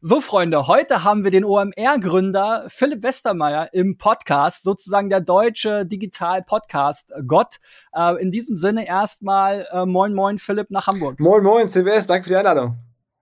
So, Freunde, heute haben wir den OMR-Gründer Philipp Westermeier im Podcast, sozusagen der deutsche Digital-Podcast-Gott. Äh, in diesem Sinne erstmal äh, Moin Moin Philipp nach Hamburg. Moin Moin CBS, danke für die Einladung.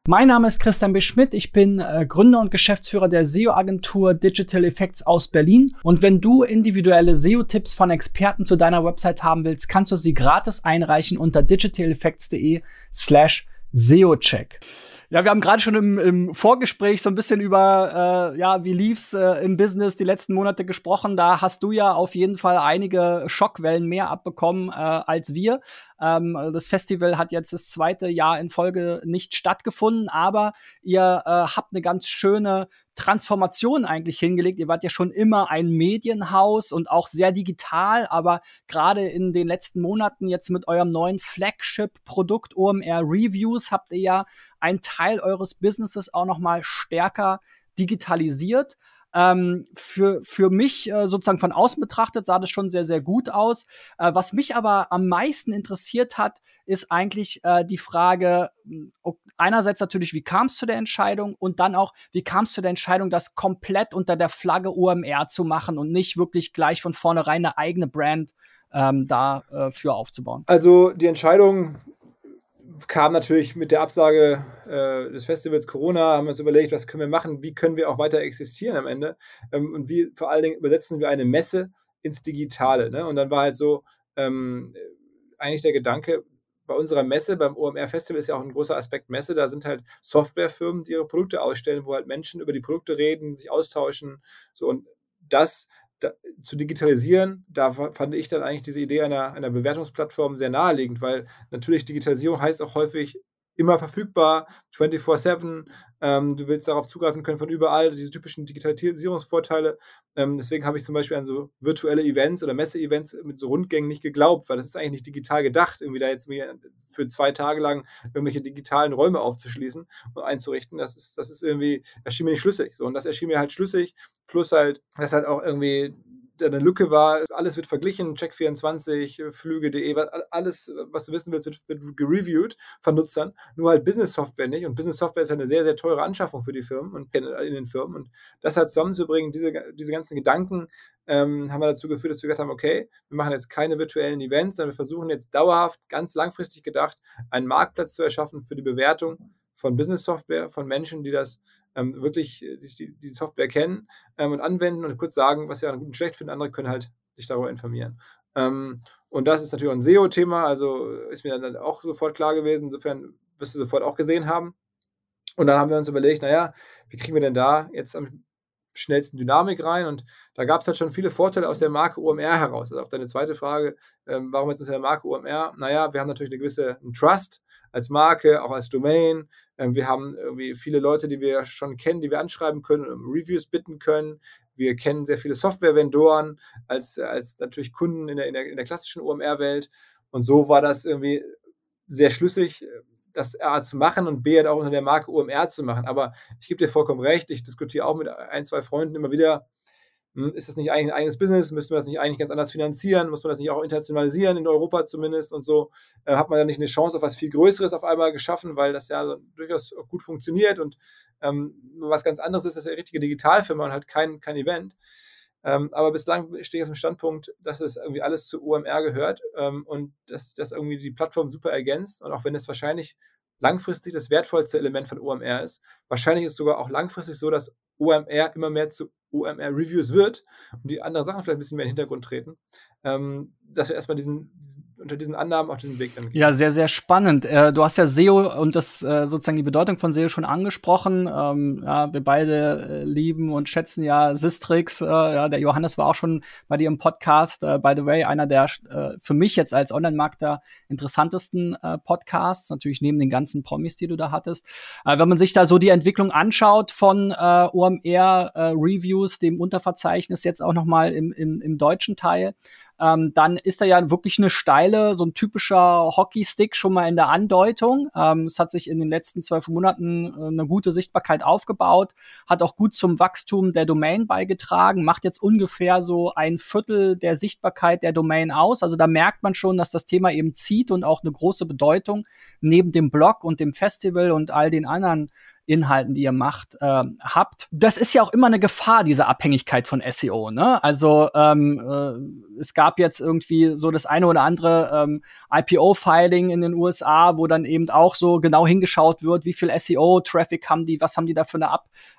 Mein Name ist Christian B. Schmidt. Ich bin äh, Gründer und Geschäftsführer der SEO-Agentur Digital Effects aus Berlin. Und wenn du individuelle SEO-Tipps von Experten zu deiner Website haben willst, kannst du sie gratis einreichen unter digitaleffects.de slash SEO-Check. Ja, wir haben gerade schon im, im, Vorgespräch so ein bisschen über, äh, ja, wie lief's äh, im Business die letzten Monate gesprochen. Da hast du ja auf jeden Fall einige Schockwellen mehr abbekommen äh, als wir. Ähm, das Festival hat jetzt das zweite Jahr in Folge nicht stattgefunden, aber ihr äh, habt eine ganz schöne Transformation eigentlich hingelegt. Ihr wart ja schon immer ein Medienhaus und auch sehr digital, aber gerade in den letzten Monaten jetzt mit eurem neuen Flagship-Produkt OMR Reviews habt ihr ja einen Teil eures Businesses auch noch mal stärker digitalisiert. Ähm, für, für mich äh, sozusagen von außen betrachtet sah das schon sehr, sehr gut aus. Äh, was mich aber am meisten interessiert hat, ist eigentlich äh, die Frage, hm, einerseits natürlich, wie kam es zu der Entscheidung und dann auch, wie kam es zu der Entscheidung, das komplett unter der Flagge OMR zu machen und nicht wirklich gleich von vornherein eine eigene Brand ähm, dafür äh, aufzubauen? Also die Entscheidung kam natürlich mit der Absage äh, des Festivals Corona, haben wir uns überlegt, was können wir machen, wie können wir auch weiter existieren am Ende ähm, und wie vor allen Dingen übersetzen wir eine Messe ins Digitale. Ne? Und dann war halt so ähm, eigentlich der Gedanke, bei unserer Messe, beim OMR Festival ist ja auch ein großer Aspekt Messe, da sind halt Softwarefirmen, die ihre Produkte ausstellen, wo halt Menschen über die Produkte reden, sich austauschen. So und das da, zu digitalisieren, da fand ich dann eigentlich diese Idee einer, einer Bewertungsplattform sehr naheliegend, weil natürlich Digitalisierung heißt auch häufig immer verfügbar, 24-7. Ähm, du willst darauf zugreifen können von überall, diese typischen Digitalisierungsvorteile. Ähm, deswegen habe ich zum Beispiel an so virtuelle Events oder Messe-Events mit so Rundgängen nicht geglaubt, weil das ist eigentlich nicht digital gedacht, irgendwie da jetzt für zwei Tage lang irgendwelche digitalen Räume aufzuschließen und einzurichten. Das ist, das ist irgendwie, erschien mir nicht schlüssig. So, und das erschien mir halt schlüssig, plus halt, dass halt auch irgendwie eine Lücke war, alles wird verglichen, Check24, Flüge.de, alles, was du wissen willst, wird, wird gereviewt von Nutzern, nur halt Business-Software nicht. Und Business-Software ist eine sehr, sehr teure Anschaffung für die Firmen und in den Firmen. Und das halt zusammenzubringen, diese, diese ganzen Gedanken, ähm, haben wir dazu geführt, dass wir gesagt haben, okay, wir machen jetzt keine virtuellen Events, sondern wir versuchen jetzt dauerhaft, ganz langfristig gedacht, einen Marktplatz zu erschaffen für die Bewertung von Business-Software, von Menschen, die das ähm, wirklich äh, die, die, Software kennen ähm, und anwenden und kurz sagen, was sie an gut und schlecht finden. Andere können halt sich darüber informieren. Ähm, und das ist natürlich auch ein SEO-Thema, also ist mir dann auch sofort klar gewesen. Insofern wirst du sofort auch gesehen haben. Und dann haben wir uns überlegt, naja, wie kriegen wir denn da jetzt am schnellsten Dynamik rein? Und da gab es halt schon viele Vorteile aus der Marke OMR heraus. Also auf deine zweite Frage, ähm, warum jetzt unter der Marke OMR? Naja, wir haben natürlich eine gewisse Trust als Marke, auch als Domain. Ähm, wir haben irgendwie viele Leute, die wir schon kennen, die wir anschreiben können und Reviews bitten können. Wir kennen sehr viele Software-Vendoren als, als natürlich Kunden in der, in der, in der klassischen OMR-Welt. Und so war das irgendwie sehr schlüssig, das A zu machen und B halt auch unter der Marke OMR zu machen. Aber ich gebe dir vollkommen recht, ich diskutiere auch mit ein, zwei Freunden immer wieder, ist das nicht eigentlich ein eigenes Business? Müssten wir das nicht eigentlich ganz anders finanzieren? Muss man das nicht auch internationalisieren, in Europa zumindest und so? Äh, hat man da nicht eine Chance auf was viel Größeres auf einmal geschaffen, weil das ja durchaus gut funktioniert und ähm, was ganz anderes ist, das ist eine richtige Digitalfirma und halt kein, kein Event. Ähm, aber bislang stehe ich auf dem Standpunkt, dass es irgendwie alles zu OMR gehört ähm, und dass das irgendwie die Plattform super ergänzt. Und auch wenn es wahrscheinlich langfristig das wertvollste Element von OMR ist, wahrscheinlich ist es sogar auch langfristig so, dass OMR immer mehr zu OMR-Reviews wird und die anderen Sachen vielleicht ein bisschen mehr in den Hintergrund treten, ähm, dass wir erstmal diesen, unter diesen Annahmen auch diesen Weg dann gehen. Ja, sehr, sehr spannend. Äh, du hast ja SEO und das äh, sozusagen die Bedeutung von SEO schon angesprochen. Ähm, ja, wir beide äh, lieben und schätzen ja Sistrix. Äh, ja, der Johannes war auch schon bei dir im Podcast. Äh, by the way, einer der äh, für mich jetzt als Online-Markter interessantesten Podcasts, natürlich neben den ganzen Promis, die du da hattest. wenn man sich da so die Entwicklung anschaut von OMR-Reviews, dem Unterverzeichnis jetzt auch noch mal im, im, im deutschen Teil, ähm, dann ist da ja wirklich eine steile, so ein typischer Hockeystick schon mal in der Andeutung. Ähm, es hat sich in den letzten zwölf Monaten äh, eine gute Sichtbarkeit aufgebaut, hat auch gut zum Wachstum der Domain beigetragen, macht jetzt ungefähr so ein Viertel der Sichtbarkeit der Domain aus. Also da merkt man schon, dass das Thema eben zieht und auch eine große Bedeutung neben dem Blog und dem Festival und all den anderen Inhalten, die ihr macht, äh, habt. Das ist ja auch immer eine Gefahr, diese Abhängigkeit von SEO. Ne? Also ähm, äh, es gab jetzt irgendwie so das eine oder andere ähm, IPO-Filing in den USA, wo dann eben auch so genau hingeschaut wird, wie viel SEO-Traffic haben die, was haben die da für eine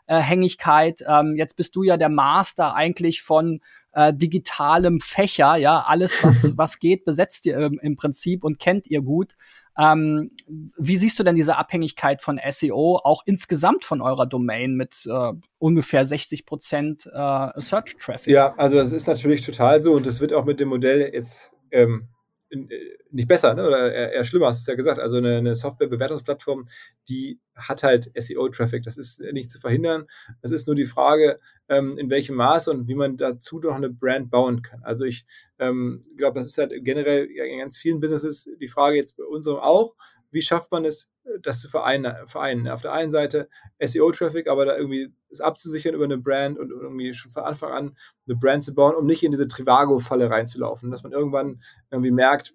Abhängigkeit. Ähm, jetzt bist du ja der Master eigentlich von äh, digitalem Fächer, ja, alles, was, was geht, besetzt ihr im Prinzip und kennt ihr gut. Ähm, wie siehst du denn diese Abhängigkeit von SEO auch insgesamt von eurer Domain mit äh, ungefähr 60 Prozent äh, Search Traffic? Ja, also das ist natürlich total so und das wird auch mit dem Modell jetzt ähm, nicht besser, ne? oder eher, eher schlimmer, hast du ja gesagt. Also eine, eine Software-Bewertungsplattform, die hat halt SEO-Traffic. Das ist nicht zu verhindern. Es ist nur die Frage, ähm, in welchem Maße und wie man dazu noch eine Brand bauen kann. Also ich ähm, glaube, das ist halt generell in ganz vielen Businesses die Frage jetzt bei unserem auch, wie schafft man es, das zu vereinen, vereinen. Auf der einen Seite SEO-Traffic, aber da irgendwie es abzusichern über eine Brand und irgendwie schon von Anfang an eine Brand zu bauen, um nicht in diese Trivago-Falle reinzulaufen. Dass man irgendwann irgendwie merkt,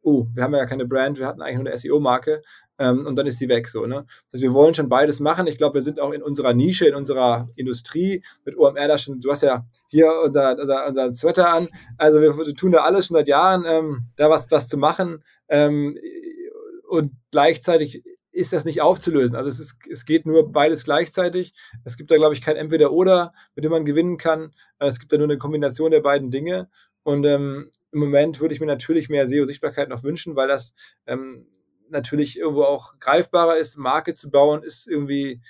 oh, wir haben ja keine Brand, wir hatten eigentlich nur eine SEO-Marke ähm, und dann ist sie weg. So, ne? Also wir wollen schon beides machen. Ich glaube, wir sind auch in unserer Nische, in unserer Industrie mit OMR da schon, du hast ja hier unser, unser, unser Sweater an. Also wir, wir tun da alles schon seit Jahren, ähm, da was, was zu machen. Ähm, und gleichzeitig ist das nicht aufzulösen. Also es, ist, es geht nur beides gleichzeitig. Es gibt da, glaube ich, kein Entweder-Oder, mit dem man gewinnen kann. Äh, es gibt da nur eine Kombination der beiden Dinge. Und ähm, im Moment würde ich mir natürlich mehr SEO-Sichtbarkeit noch wünschen, weil das ähm, natürlich irgendwo auch greifbarer ist. Marke zu bauen ist irgendwie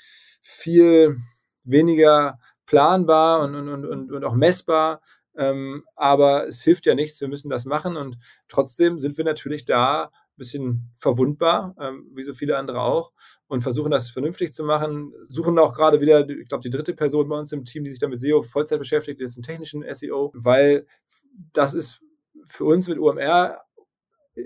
viel weniger planbar und, und, und, und auch messbar. Ähm, aber es hilft ja nichts, wir müssen das machen und trotzdem sind wir natürlich da bisschen verwundbar, ähm, wie so viele andere auch, und versuchen das vernünftig zu machen. Suchen auch gerade wieder, ich glaube, die dritte Person bei uns im Team, die sich damit SEO Vollzeit beschäftigt, ist ein technischen SEO, weil das ist für uns mit OMR äh,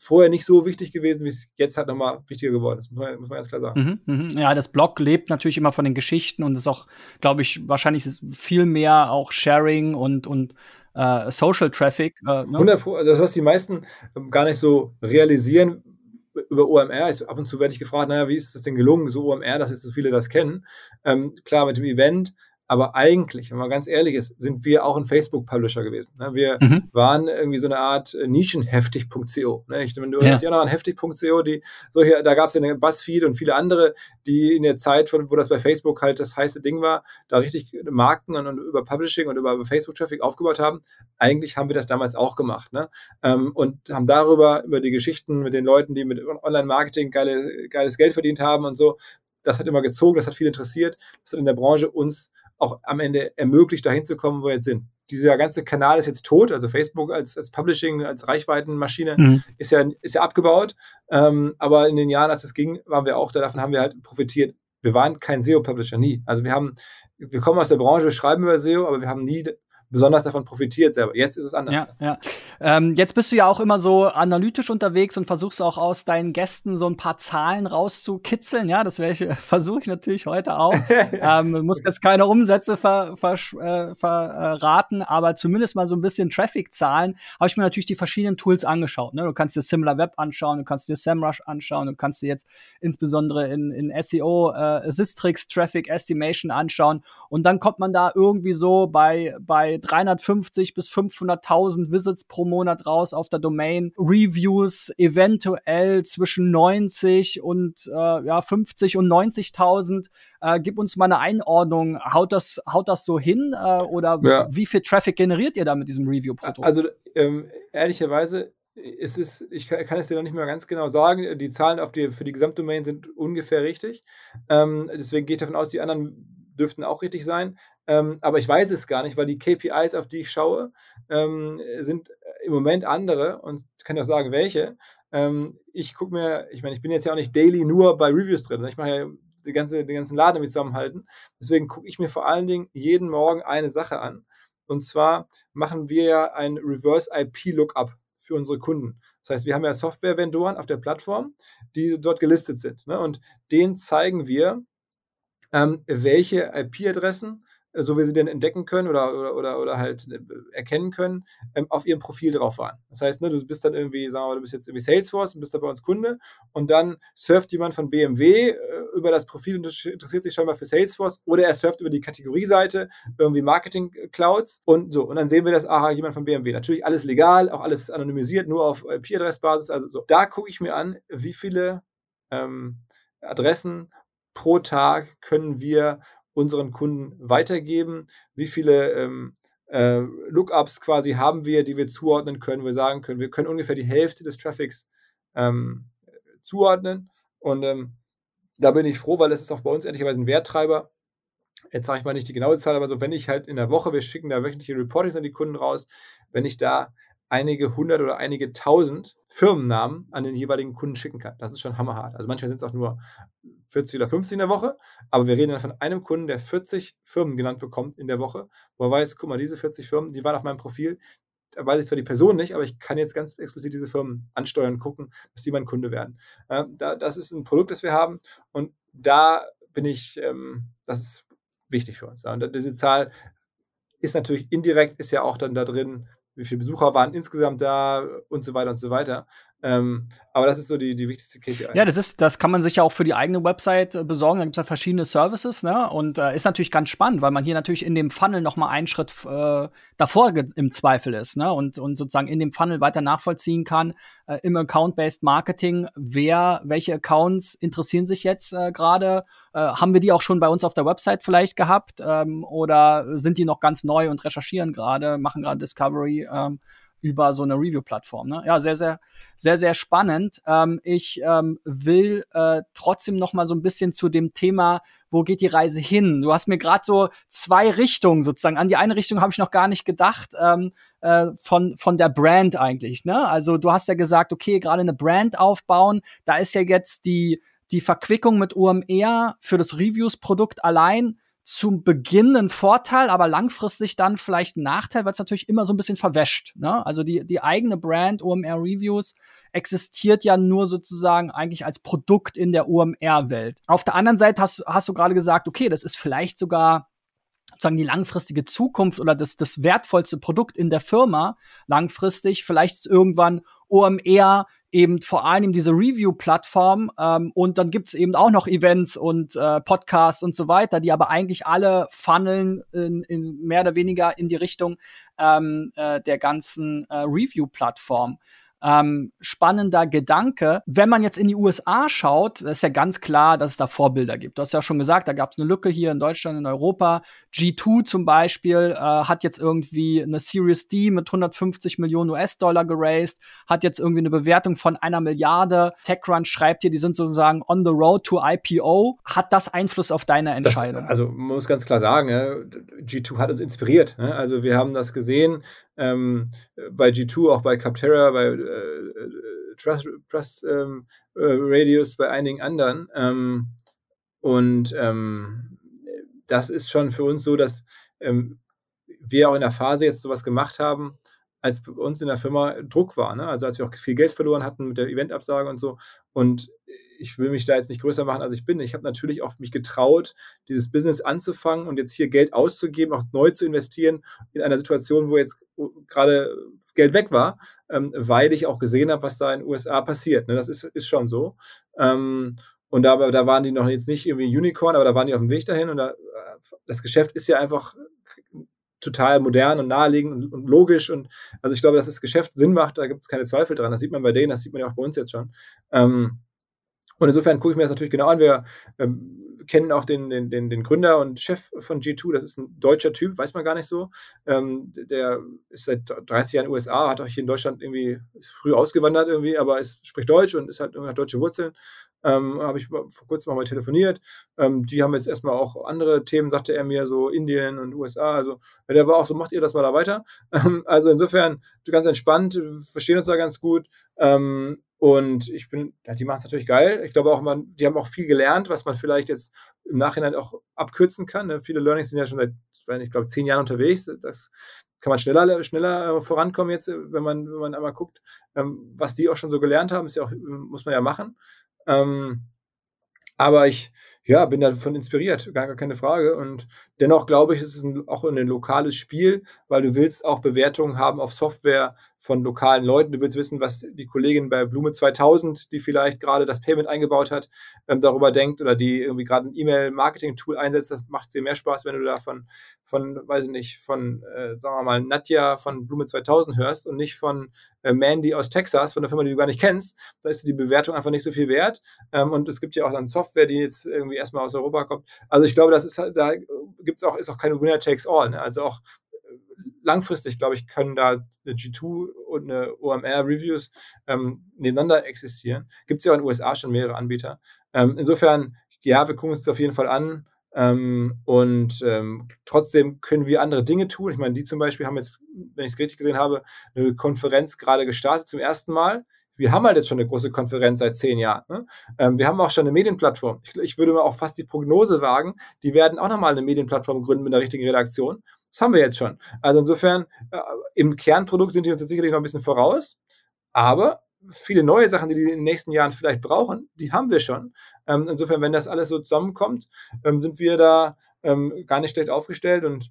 vorher nicht so wichtig gewesen, wie es jetzt halt nochmal wichtiger geworden ist, muss man, muss man ganz klar sagen. Mhm, mh. Ja, das Blog lebt natürlich immer von den Geschichten und ist auch, glaube ich, wahrscheinlich viel mehr auch Sharing und, und äh, Social Traffic. Äh, ne? 100 Pro, das, was die meisten ähm, gar nicht so realisieren über OMR, ist, ab und zu werde ich gefragt, naja, wie ist das denn gelungen, so OMR, dass jetzt so viele das kennen. Ähm, klar, mit dem Event aber eigentlich, wenn man ganz ehrlich ist, sind wir auch ein Facebook-Publisher gewesen. Ne? Wir mhm. waren irgendwie so eine Art äh, Nischenheftig.co. Ne? Ich, du ja. ja noch an heftig.co, die solche, da gab es ja eine Buzzfeed und viele andere, die in der Zeit, von, wo das bei Facebook halt das heiße Ding war, da richtig Marken und, und über Publishing und über Facebook-Traffic aufgebaut haben. Eigentlich haben wir das damals auch gemacht. Ne? Ähm, und haben darüber, über die Geschichten mit den Leuten, die mit Online-Marketing geile, geiles Geld verdient haben und so, das hat immer gezogen, das hat viel interessiert, das hat in der Branche uns auch am Ende ermöglicht, dahin zu kommen, wo wir jetzt sind. Dieser ganze Kanal ist jetzt tot, also Facebook als, als Publishing, als Reichweitenmaschine mhm. ist, ja, ist ja abgebaut. Ähm, aber in den Jahren, als es ging, waren wir auch da, davon haben wir halt profitiert. Wir waren kein SEO-Publisher, nie. Also wir haben, wir kommen aus der Branche, wir schreiben über SEO, aber wir haben nie besonders davon profitiert selber. Jetzt ist es anders. Ja, ja. Ähm, jetzt bist du ja auch immer so analytisch unterwegs und versuchst auch aus deinen Gästen so ein paar Zahlen rauszukitzeln. Ja, das versuche ich natürlich heute auch. ähm, muss jetzt keine Umsätze ver, ver, äh, verraten, aber zumindest mal so ein bisschen Traffic-Zahlen. Habe ich mir natürlich die verschiedenen Tools angeschaut. Ne? Du kannst dir SimilarWeb anschauen, du kannst dir SEMrush anschauen, du kannst dir jetzt insbesondere in, in SEO äh, Sistrix Traffic Estimation anschauen und dann kommt man da irgendwie so bei, bei 350 bis 500.000 Visits pro Monat raus auf der Domain. Reviews eventuell zwischen 90 und äh, ja, 50 und 90.000. Äh, gib uns mal eine Einordnung. Haut das, haut das so hin äh, oder ja. wie viel Traffic generiert ihr da mit diesem Review-Produkt? Also ähm, ehrlicherweise es ist, ich kann, kann, es dir noch nicht mehr ganz genau sagen. Die Zahlen auf die, für die Gesamtdomain sind ungefähr richtig. Ähm, deswegen gehe ich davon aus, die anderen dürften auch richtig sein. Ähm, aber ich weiß es gar nicht, weil die KPIs, auf die ich schaue, ähm, sind im Moment andere und kann ja auch sagen, welche. Ähm, ich gucke mir, ich meine, ich bin jetzt ja auch nicht daily nur bei Reviews drin. Ich mache ja die ganze, den ganzen Laden mit zusammenhalten. Deswegen gucke ich mir vor allen Dingen jeden Morgen eine Sache an. Und zwar machen wir ja ein Reverse IP Lookup für unsere Kunden. Das heißt, wir haben ja Software-Vendoren auf der Plattform, die dort gelistet sind. Ne? Und denen zeigen wir, ähm, welche IP-Adressen so wie sie den entdecken können oder, oder, oder, oder halt äh, erkennen können, ähm, auf ihrem Profil drauf waren. Das heißt, ne, du bist dann irgendwie, sagen wir mal, du bist jetzt irgendwie Salesforce und bist da bei uns Kunde und dann surft jemand von BMW äh, über das Profil und interessiert sich scheinbar für Salesforce oder er surft über die Kategorieseite, irgendwie Marketing Clouds und so. Und dann sehen wir das, aha, jemand von BMW. Natürlich alles legal, auch alles anonymisiert, nur auf IP-Adressbasis. Also so. Da gucke ich mir an, wie viele ähm, Adressen pro Tag können wir unseren Kunden weitergeben, wie viele ähm, äh, Lookups quasi haben wir, die wir zuordnen können, wir sagen können, wir können ungefähr die Hälfte des Traffics ähm, zuordnen. Und ähm, da bin ich froh, weil es ist auch bei uns ehrlicherweise ein Werttreiber. Jetzt sage ich mal nicht die genaue Zahl, aber so, wenn ich halt in der Woche, wir schicken da wöchentliche Reportings an die Kunden raus, wenn ich da einige hundert oder einige tausend Firmennamen an den jeweiligen Kunden schicken kann. Das ist schon hammerhart. Also manchmal sind es auch nur 40 oder 50 in der Woche, aber wir reden dann von einem Kunden, der 40 Firmen genannt bekommt in der Woche, wo er weiß, guck mal, diese 40 Firmen, die waren auf meinem Profil, da weiß ich zwar die Person nicht, aber ich kann jetzt ganz explizit diese Firmen ansteuern, gucken, dass die mein Kunde werden. Äh, da, das ist ein Produkt, das wir haben und da bin ich, ähm, das ist wichtig für uns. Und diese Zahl ist natürlich indirekt, ist ja auch dann da drin, wie viele Besucher waren insgesamt da und so weiter und so weiter. Ähm, aber das ist so die, die wichtigste KPI. Ja, das ist, das kann man sich ja auch für die eigene Website äh, besorgen. Da gibt es ja verschiedene Services, ne? Und äh, ist natürlich ganz spannend, weil man hier natürlich in dem Funnel noch mal einen Schritt äh, davor im Zweifel ist, ne? Und, und sozusagen in dem Funnel weiter nachvollziehen kann, äh, im Account-Based Marketing, wer, welche Accounts interessieren sich jetzt äh, gerade? Äh, haben wir die auch schon bei uns auf der Website vielleicht gehabt? Ähm, oder sind die noch ganz neu und recherchieren gerade, machen gerade Discovery? Ähm, über so eine Review-Plattform. Ne? Ja, sehr, sehr, sehr, sehr spannend. Ähm, ich ähm, will äh, trotzdem noch mal so ein bisschen zu dem Thema, wo geht die Reise hin? Du hast mir gerade so zwei Richtungen sozusagen. An die eine Richtung habe ich noch gar nicht gedacht ähm, äh, von von der Brand eigentlich. Ne? Also du hast ja gesagt, okay, gerade eine Brand aufbauen. Da ist ja jetzt die die Verquickung mit UMR für das Reviews-Produkt allein zum Beginn ein Vorteil, aber langfristig dann vielleicht ein Nachteil, weil es natürlich immer so ein bisschen verwäscht. Ne? Also die, die eigene Brand OMR Reviews existiert ja nur sozusagen eigentlich als Produkt in der OMR-Welt. Auf der anderen Seite hast, hast du gerade gesagt, okay, das ist vielleicht sogar sozusagen die langfristige Zukunft oder das, das wertvollste Produkt in der Firma langfristig. Vielleicht irgendwann OMR eben vor allem diese Review-Plattform ähm, und dann gibt's eben auch noch Events und äh, Podcasts und so weiter, die aber eigentlich alle funneln in, in mehr oder weniger in die Richtung ähm, äh, der ganzen äh, Review-Plattform ähm, spannender Gedanke. Wenn man jetzt in die USA schaut, ist ja ganz klar, dass es da Vorbilder gibt. Du hast ja schon gesagt, da gab es eine Lücke hier in Deutschland, in Europa. G2 zum Beispiel äh, hat jetzt irgendwie eine Series D mit 150 Millionen US-Dollar geraced, hat jetzt irgendwie eine Bewertung von einer Milliarde. TechCrunch schreibt hier, die sind sozusagen on the road to IPO. Hat das Einfluss auf deine Entscheidung? Das, also man muss ganz klar sagen, G2 hat uns inspiriert. Ne? Also wir haben das gesehen ähm, bei G2, auch bei Capterra, bei äh, äh, Trust, Trust ähm, äh, Radius, bei einigen anderen. Ähm, und ähm, das ist schon für uns so, dass ähm, wir auch in der Phase jetzt sowas gemacht haben, als bei uns in der Firma Druck war. Ne? Also als wir auch viel Geld verloren hatten mit der Eventabsage und so. Und ich will mich da jetzt nicht größer machen, als ich bin. Ich habe natürlich auch mich getraut, dieses Business anzufangen und jetzt hier Geld auszugeben, auch neu zu investieren in einer Situation, wo jetzt gerade Geld weg war, ähm, weil ich auch gesehen habe, was da in den USA passiert. Ne? Das ist, ist schon so. Ähm, und da, da waren die noch jetzt nicht irgendwie Unicorn, aber da waren die auf dem Weg dahin. Und da, das Geschäft ist ja einfach total modern und naheliegend und, und, logisch. Und also ich glaube, dass das Geschäft Sinn macht, da gibt es keine Zweifel dran. Das sieht man bei denen, das sieht man ja auch bei uns jetzt schon. Ähm, und insofern gucke ich mir das natürlich genau an. Wir ähm, kennen auch den, den, den, den, Gründer und Chef von G2, das ist ein deutscher Typ, weiß man gar nicht so. Ähm, der ist seit 30 Jahren in den USA, hat auch hier in Deutschland irgendwie, ist früh ausgewandert irgendwie, aber ist, spricht Deutsch und ist halt, hat deutsche Wurzeln. Ähm, habe ich vor kurzem mal telefoniert. Ähm, die haben jetzt erstmal auch andere Themen, sagte er mir, so Indien und USA. Also der war auch so, macht ihr das mal da weiter. Ähm, also insofern ganz entspannt, verstehen uns da ganz gut. Ähm, und ich bin, ja, die machen es natürlich geil. Ich glaube auch, man, die haben auch viel gelernt, was man vielleicht jetzt im Nachhinein auch abkürzen kann. Ne? Viele Learnings sind ja schon seit, ich glaube, zehn Jahren unterwegs. Das kann man schneller, schneller vorankommen jetzt, wenn man, wenn man einmal guckt, ähm, was die auch schon so gelernt haben, ist ja auch, muss man ja machen. Ähm, Aber ich ja, bin davon inspiriert, gar, keine Frage. Und dennoch glaube ich, es ist ein, auch ein lokales Spiel, weil du willst auch Bewertungen haben auf Software von lokalen Leuten. Du willst wissen, was die Kollegin bei Blume 2000, die vielleicht gerade das Payment eingebaut hat, ähm, darüber denkt oder die irgendwie gerade ein E-Mail-Marketing-Tool einsetzt. Das macht dir mehr Spaß, wenn du da von, von weiß ich nicht, von, äh, sagen wir mal, Nadja von Blume 2000 hörst und nicht von äh, Mandy aus Texas, von der Firma, die du gar nicht kennst. Da ist die Bewertung einfach nicht so viel wert. Ähm, und es gibt ja auch dann Software, die jetzt irgendwie erstmal aus Europa kommt. Also ich glaube, das ist halt, da gibt's auch, ist auch keine Winner takes all. Ne? Also auch langfristig, glaube ich, können da eine G2 und eine OMR Reviews ähm, nebeneinander existieren. Gibt es ja auch in den USA schon mehrere Anbieter. Ähm, insofern, ja, wir gucken uns das auf jeden Fall an. Ähm, und ähm, trotzdem können wir andere Dinge tun. Ich meine, die zum Beispiel haben jetzt, wenn ich es richtig gesehen habe, eine Konferenz gerade gestartet zum ersten Mal. Wir haben halt jetzt schon eine große Konferenz seit zehn Jahren. Ne? Ähm, wir haben auch schon eine Medienplattform. Ich, ich würde mal auch fast die Prognose wagen, die werden auch nochmal eine Medienplattform gründen mit einer richtigen Redaktion. Das haben wir jetzt schon. Also insofern, äh, im Kernprodukt sind die uns jetzt sicherlich noch ein bisschen voraus, aber viele neue Sachen, die die in den nächsten Jahren vielleicht brauchen, die haben wir schon. Ähm, insofern, wenn das alles so zusammenkommt, ähm, sind wir da ähm, gar nicht schlecht aufgestellt und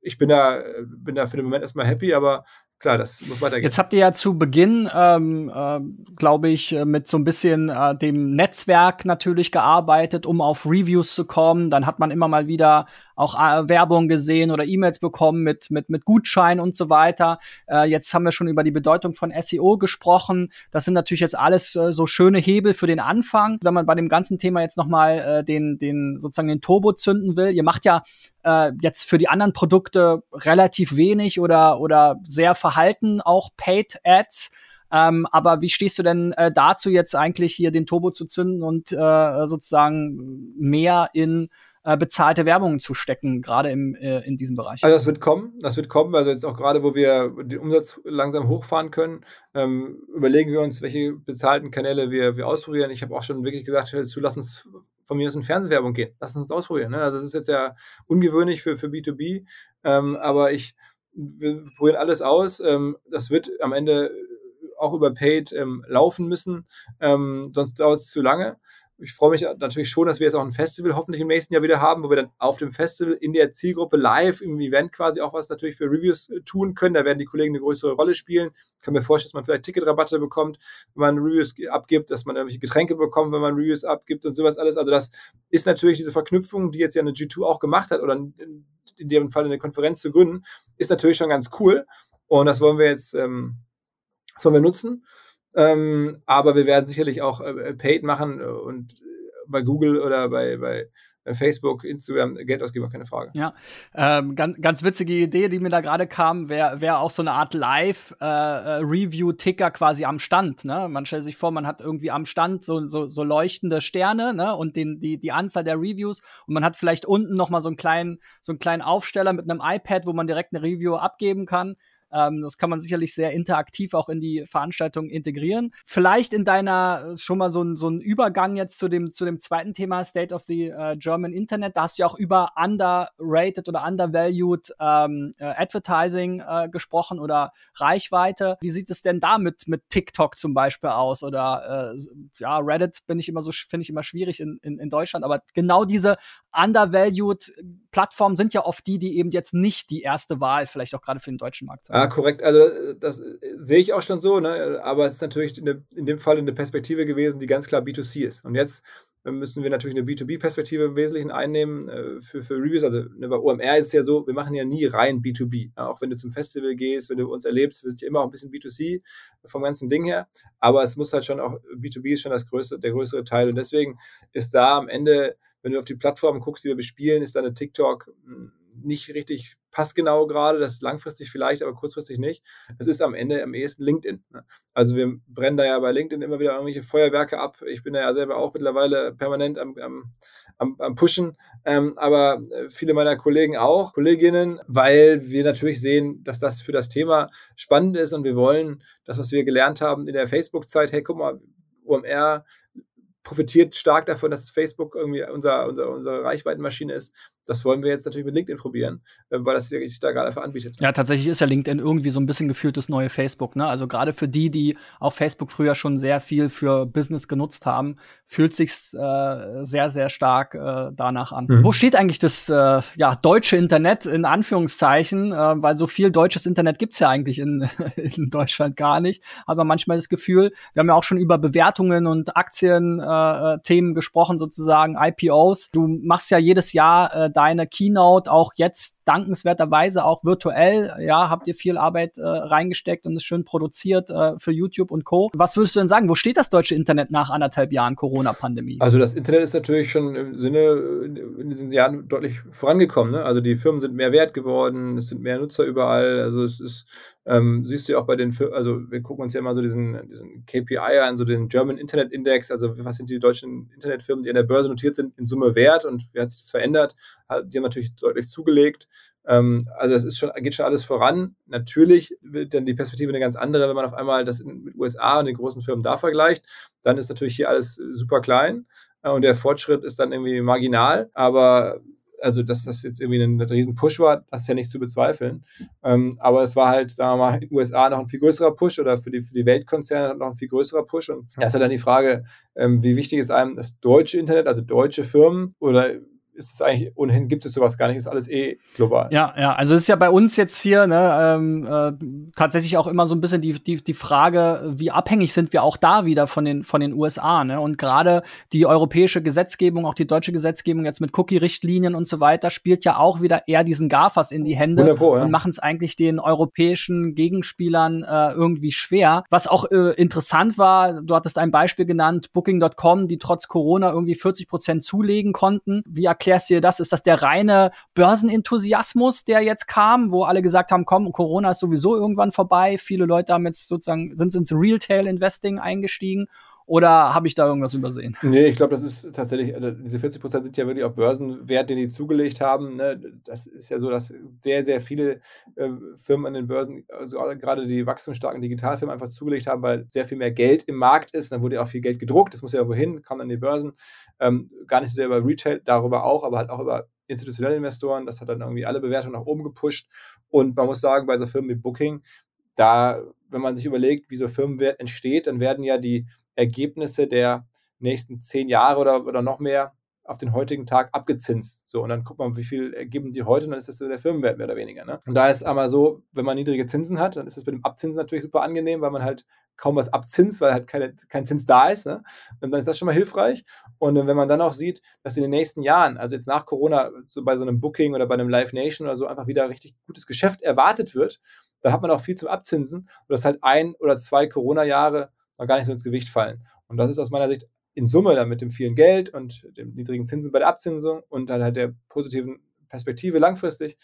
ich bin da, bin da für den Moment erstmal happy, aber klar, das muss weitergehen. Jetzt habt ihr ja zu Beginn, ähm, äh, glaube ich, äh, mit so ein bisschen äh, dem Netzwerk natürlich gearbeitet, um auf Reviews zu kommen. Dann hat man immer mal wieder auch äh, Werbung gesehen oder E-Mails bekommen mit, mit, mit Gutschein und so weiter. Äh, jetzt haben wir schon über die Bedeutung von SEO gesprochen. Das sind natürlich jetzt alles äh, so schöne Hebel für den Anfang. Wenn man bei dem ganzen Thema jetzt nochmal äh, den, den, sozusagen den Turbo zünden will. Ihr macht ja äh, jetzt für die anderen Produkte relativ wenig oder, oder sehr verhalten auch Paid Ads. Ähm, aber wie stehst du denn äh, dazu, jetzt eigentlich hier den Turbo zu zünden und äh, sozusagen mehr in äh, bezahlte Werbung zu stecken, gerade im, äh, in diesem Bereich? Also das wird kommen, das wird kommen. Also jetzt auch gerade, wo wir den Umsatz langsam hochfahren können, ähm, überlegen wir uns, welche bezahlten Kanäle wir, wir ausprobieren. Ich habe auch schon wirklich gesagt, zu lass uns von mir aus in Fernsehwerbung gehen. Lass uns ausprobieren. Ne? Also das ist jetzt ja ungewöhnlich für, für B2B, ähm, aber ich wir probieren alles aus. Ähm, das wird am Ende auch über Paid ähm, laufen müssen, ähm, sonst dauert es zu lange ich freue mich natürlich schon, dass wir jetzt auch ein Festival hoffentlich im nächsten Jahr wieder haben, wo wir dann auf dem Festival in der Zielgruppe live im Event quasi auch was natürlich für Reviews äh, tun können. Da werden die Kollegen eine größere Rolle spielen. Ich kann mir vorstellen, dass man vielleicht Ticketrabatte bekommt, wenn man Reviews abgibt, dass man irgendwelche Getränke bekommt, wenn man Reviews abgibt und sowas alles. Also das ist natürlich diese Verknüpfung, die jetzt ja eine G2 auch gemacht hat oder in dem Fall eine Konferenz zu gründen, ist natürlich schon ganz cool. Und das wollen wir jetzt, ähm, das wollen wir nutzen. Ähm, aber wir werden sicherlich auch äh, Paid machen und äh, bei Google oder bei, bei Facebook, Instagram Geld ausgeben, keine Frage. Ja, ähm, ganz, ganz witzige Idee, die mir da gerade kam, wäre wär auch so eine Art Live-Review-Ticker äh, quasi am Stand. Ne? Man stellt sich vor, man hat irgendwie am Stand so, so, so leuchtende Sterne ne? und den, die, die Anzahl der Reviews und man hat vielleicht unten noch mal so so einen kleinen Aufsteller mit einem iPad, wo man direkt eine Review abgeben kann. Ähm, das kann man sicherlich sehr interaktiv auch in die Veranstaltung integrieren. Vielleicht in deiner äh, schon mal so ein, so ein Übergang jetzt zu dem, zu dem zweiten Thema State of the uh, German Internet. Da hast du ja auch über underrated oder undervalued ähm, äh, Advertising äh, gesprochen oder Reichweite. Wie sieht es denn da mit, mit TikTok zum Beispiel aus? Oder äh, ja, Reddit bin ich immer so, finde ich immer schwierig in, in, in Deutschland, aber genau diese undervalued Plattformen sind ja oft die, die eben jetzt nicht die erste Wahl, vielleicht auch gerade für den deutschen Markt sind. Ja, korrekt. Also das sehe ich auch schon so, ne? aber es ist natürlich in dem Fall eine Perspektive gewesen, die ganz klar B2C ist. Und jetzt müssen wir natürlich eine B2B-Perspektive im Wesentlichen einnehmen äh, für, für Reviews. Also ne, bei OMR ist es ja so, wir machen ja nie rein B2B. Ja, auch wenn du zum Festival gehst, wenn du uns erlebst, wir sind ja immer auch ein bisschen B2C vom ganzen Ding her. Aber es muss halt schon auch, B2B ist schon das größte, der größere Teil. Und deswegen ist da am Ende, wenn du auf die Plattformen guckst, die wir bespielen, ist da eine TikTok hm, nicht richtig passgenau gerade, das ist langfristig vielleicht, aber kurzfristig nicht. Es ist am Ende am ehesten LinkedIn. Ne? Also wir brennen da ja bei LinkedIn immer wieder irgendwelche Feuerwerke ab. Ich bin da ja selber auch mittlerweile permanent am, am, am, am Pushen, ähm, aber äh, viele meiner Kollegen auch, Kolleginnen, weil wir natürlich sehen, dass das für das Thema spannend ist und wir wollen das, was wir gelernt haben in der Facebook-Zeit, hey, guck mal, OMR profitiert stark davon, dass Facebook irgendwie unser, unser, unsere Reichweitenmaschine ist. Das wollen wir jetzt natürlich mit LinkedIn probieren, äh, weil das sich da gerade anbietet. Ja, tatsächlich ist ja LinkedIn irgendwie so ein bisschen gefühlt das neue Facebook. Ne? Also gerade für die, die auch Facebook früher schon sehr viel für Business genutzt haben, fühlt sich äh, sehr, sehr stark äh, danach an. Mhm. Wo steht eigentlich das äh, ja, deutsche Internet in Anführungszeichen? Äh, weil so viel deutsches Internet gibt's ja eigentlich in, in Deutschland gar nicht. Aber manchmal das Gefühl, wir haben ja auch schon über Bewertungen und Aktien-Themen äh, gesprochen, sozusagen IPOs. Du machst ja jedes Jahr äh, deine Keynote auch jetzt dankenswerterweise auch virtuell. Ja, habt ihr viel Arbeit äh, reingesteckt und ist schön produziert äh, für YouTube und Co. Was würdest du denn sagen? Wo steht das deutsche Internet nach anderthalb Jahren Corona-Pandemie? Also das Internet ist natürlich schon im Sinne in diesen Jahren deutlich vorangekommen. Ne? Also die Firmen sind mehr wert geworden, es sind mehr Nutzer überall. Also es ist ähm, siehst du ja auch bei den, also wir gucken uns ja immer so diesen, diesen KPI an, so den German Internet Index, also was sind die deutschen Internetfirmen, die an der Börse notiert sind, in Summe wert und wie hat sich das verändert? Die haben natürlich deutlich zugelegt. Ähm, also es ist schon, geht schon alles voran. Natürlich wird dann die Perspektive eine ganz andere, wenn man auf einmal das mit USA und den großen Firmen da vergleicht. Dann ist natürlich hier alles super klein äh, und der Fortschritt ist dann irgendwie marginal, aber also dass das jetzt irgendwie ein, ein riesen Push war, das ist ja nicht zu bezweifeln. Ähm, aber es war halt, sagen wir mal, in den USA noch ein viel größerer Push oder für die, für die Weltkonzerne noch ein viel größerer Push. Und da ist ja dann die Frage, ähm, wie wichtig ist einem das deutsche Internet, also deutsche Firmen oder ist es eigentlich, ohnehin gibt es sowas gar nicht, ist alles eh global. Ja, ja, also es ist ja bei uns jetzt hier ne, ähm, äh, tatsächlich auch immer so ein bisschen die, die, die Frage, wie abhängig sind wir auch da wieder von den, von den USA. Ne? Und gerade die europäische Gesetzgebung, auch die deutsche Gesetzgebung jetzt mit Cookie-Richtlinien und so weiter, spielt ja auch wieder eher diesen GAFAs in die Hände Pro, ja. und machen es eigentlich den europäischen Gegenspielern äh, irgendwie schwer. Was auch äh, interessant war, du hattest ein Beispiel genannt, Booking.com, die trotz Corona irgendwie 40 Prozent zulegen konnten. Wie erklärt erklärst dir das? Ist das der reine Börsenenthusiasmus, der jetzt kam, wo alle gesagt haben, komm, Corona ist sowieso irgendwann vorbei. Viele Leute haben jetzt sozusagen, sind ins Retail-Investing eingestiegen oder habe ich da irgendwas übersehen? Nee, ich glaube, das ist tatsächlich, also diese 40 Prozent sind ja wirklich auch Börsenwert, den die zugelegt haben. Ne? Das ist ja so, dass sehr, sehr viele äh, Firmen an den Börsen, also gerade die wachstumsstarken Digitalfirmen einfach zugelegt haben, weil sehr viel mehr Geld im Markt ist. Dann wurde ja auch viel Geld gedruckt, das muss ja wohin, kam an die Börsen. Ähm, gar nicht so sehr über Retail, darüber auch, aber halt auch über institutionelle Investoren. Das hat dann irgendwie alle Bewertungen nach oben gepusht. Und man muss sagen, bei so Firmen wie Booking, da, wenn man sich überlegt, wie so Firmenwert entsteht, dann werden ja die Ergebnisse der nächsten zehn Jahre oder, oder noch mehr auf den heutigen Tag abgezinst. So, und dann guckt man, wie viel ergeben die heute, und dann ist das so der Firmenwert mehr oder weniger. Ne? Und da ist einmal so, wenn man niedrige Zinsen hat, dann ist das mit dem Abzinsen natürlich super angenehm, weil man halt kaum was abzinst, weil halt keine, kein Zins da ist. Ne? Und dann ist das schon mal hilfreich. Und wenn man dann auch sieht, dass in den nächsten Jahren, also jetzt nach Corona, so bei so einem Booking oder bei einem Live Nation oder so einfach wieder richtig gutes Geschäft erwartet wird, dann hat man auch viel zum Abzinsen. Und das halt ein oder zwei Corona-Jahre noch gar nicht so ins Gewicht fallen. Und das ist aus meiner Sicht in Summe dann mit dem vielen Geld und dem niedrigen Zinsen bei der Abzinsung und dann halt der positiven Perspektive langfristig,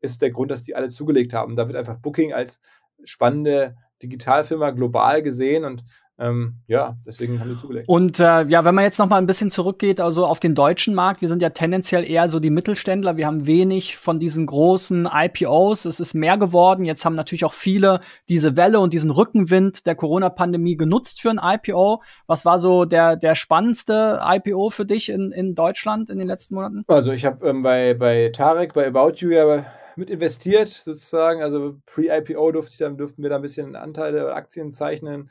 ist der Grund, dass die alle zugelegt haben. Da wird einfach Booking als spannende Digitalfirma global gesehen und ähm, ja, deswegen haben wir zugelegt. Und äh, ja, wenn man jetzt noch mal ein bisschen zurückgeht, also auf den deutschen Markt, wir sind ja tendenziell eher so die Mittelständler. Wir haben wenig von diesen großen IPOs. Es ist mehr geworden. Jetzt haben natürlich auch viele diese Welle und diesen Rückenwind der Corona-Pandemie genutzt für ein IPO. Was war so der, der spannendste IPO für dich in, in Deutschland in den letzten Monaten? Also ich habe ähm, bei, bei Tarek, bei About You ja mit investiert sozusagen. Also pre-IPO durfte ich dann, durften wir da ein bisschen Anteile oder Aktien zeichnen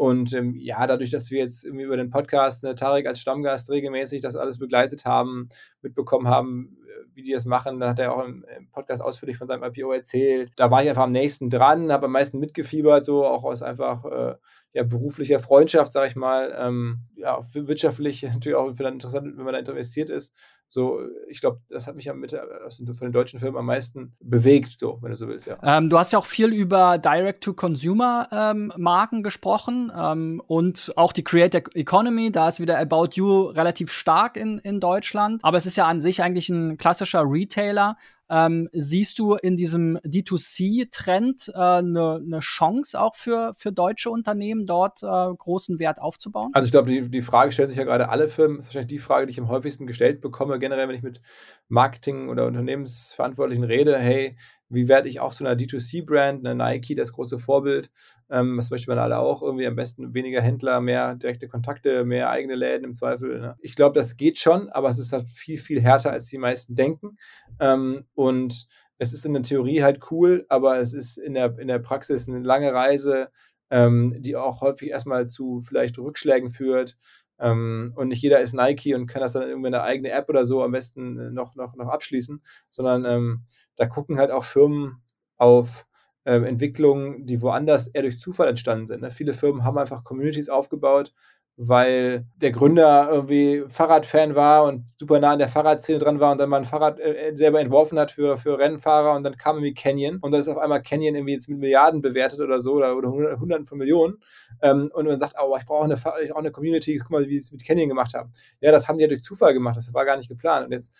und ähm, ja, dadurch, dass wir jetzt über den Podcast ne, Tarek als Stammgast regelmäßig das alles begleitet haben, mitbekommen haben, äh, wie die das machen, dann hat er auch im, im, Podcast ausführlich von seinem IPO erzählt. Da war ich einfach am nächsten dran, habe am meisten mitgefiebert, so auch aus einfach äh, ja, beruflicher Freundschaft, sage ich mal. Ähm, ja, wirtschaftlich natürlich auch interessant, wenn man da investiert ist. So, ich glaube, das hat mich ja mit von den deutschen Filmen am meisten bewegt, so, wenn du so willst, ja. Ähm, du hast ja auch viel über Direct-to-Consumer-Marken ähm, gesprochen ähm, und auch die Creator Economy, da ist wieder About You relativ stark in, in Deutschland. Aber es ist ja an sich eigentlich ein klassischer Retailer. Ähm, siehst du in diesem D2C-Trend eine äh, ne Chance auch für, für deutsche Unternehmen, dort äh, großen Wert aufzubauen? Also ich glaube, die, die Frage stellt sich ja gerade alle Firmen. Das ist wahrscheinlich die Frage, die ich am häufigsten gestellt bekomme, generell, wenn ich mit Marketing- oder Unternehmensverantwortlichen rede. Hey, wie werde ich auch zu einer D2C-Brand, eine Nike, das große Vorbild? Ähm, das möchte man alle auch irgendwie am besten weniger Händler, mehr direkte Kontakte, mehr eigene Läden im Zweifel. Ne? Ich glaube, das geht schon, aber es ist halt viel, viel härter, als die meisten denken. Ähm, und es ist in der Theorie halt cool, aber es ist in der, in der Praxis eine lange Reise, ähm, die auch häufig erstmal zu vielleicht Rückschlägen führt. Ähm, und nicht jeder ist Nike und kann das dann irgendwie eine eigene App oder so am besten äh, noch, noch, noch abschließen, sondern ähm, da gucken halt auch Firmen auf ähm, Entwicklungen, die woanders eher durch Zufall entstanden sind. Ne? Viele Firmen haben einfach Communities aufgebaut, weil der Gründer irgendwie Fahrradfan war und super nah an der Fahrradszene dran war und dann mal ein Fahrrad äh, selber entworfen hat für, für Rennfahrer und dann kam irgendwie Canyon und dann ist auf einmal Canyon irgendwie jetzt mit Milliarden bewertet oder so oder, oder Hunderten von Millionen ähm, und man sagt, oh, ich brauche eine, ich eine Community, guck mal, wie sie es mit Canyon gemacht haben. Ja, das haben die ja durch Zufall gemacht, das war gar nicht geplant und jetzt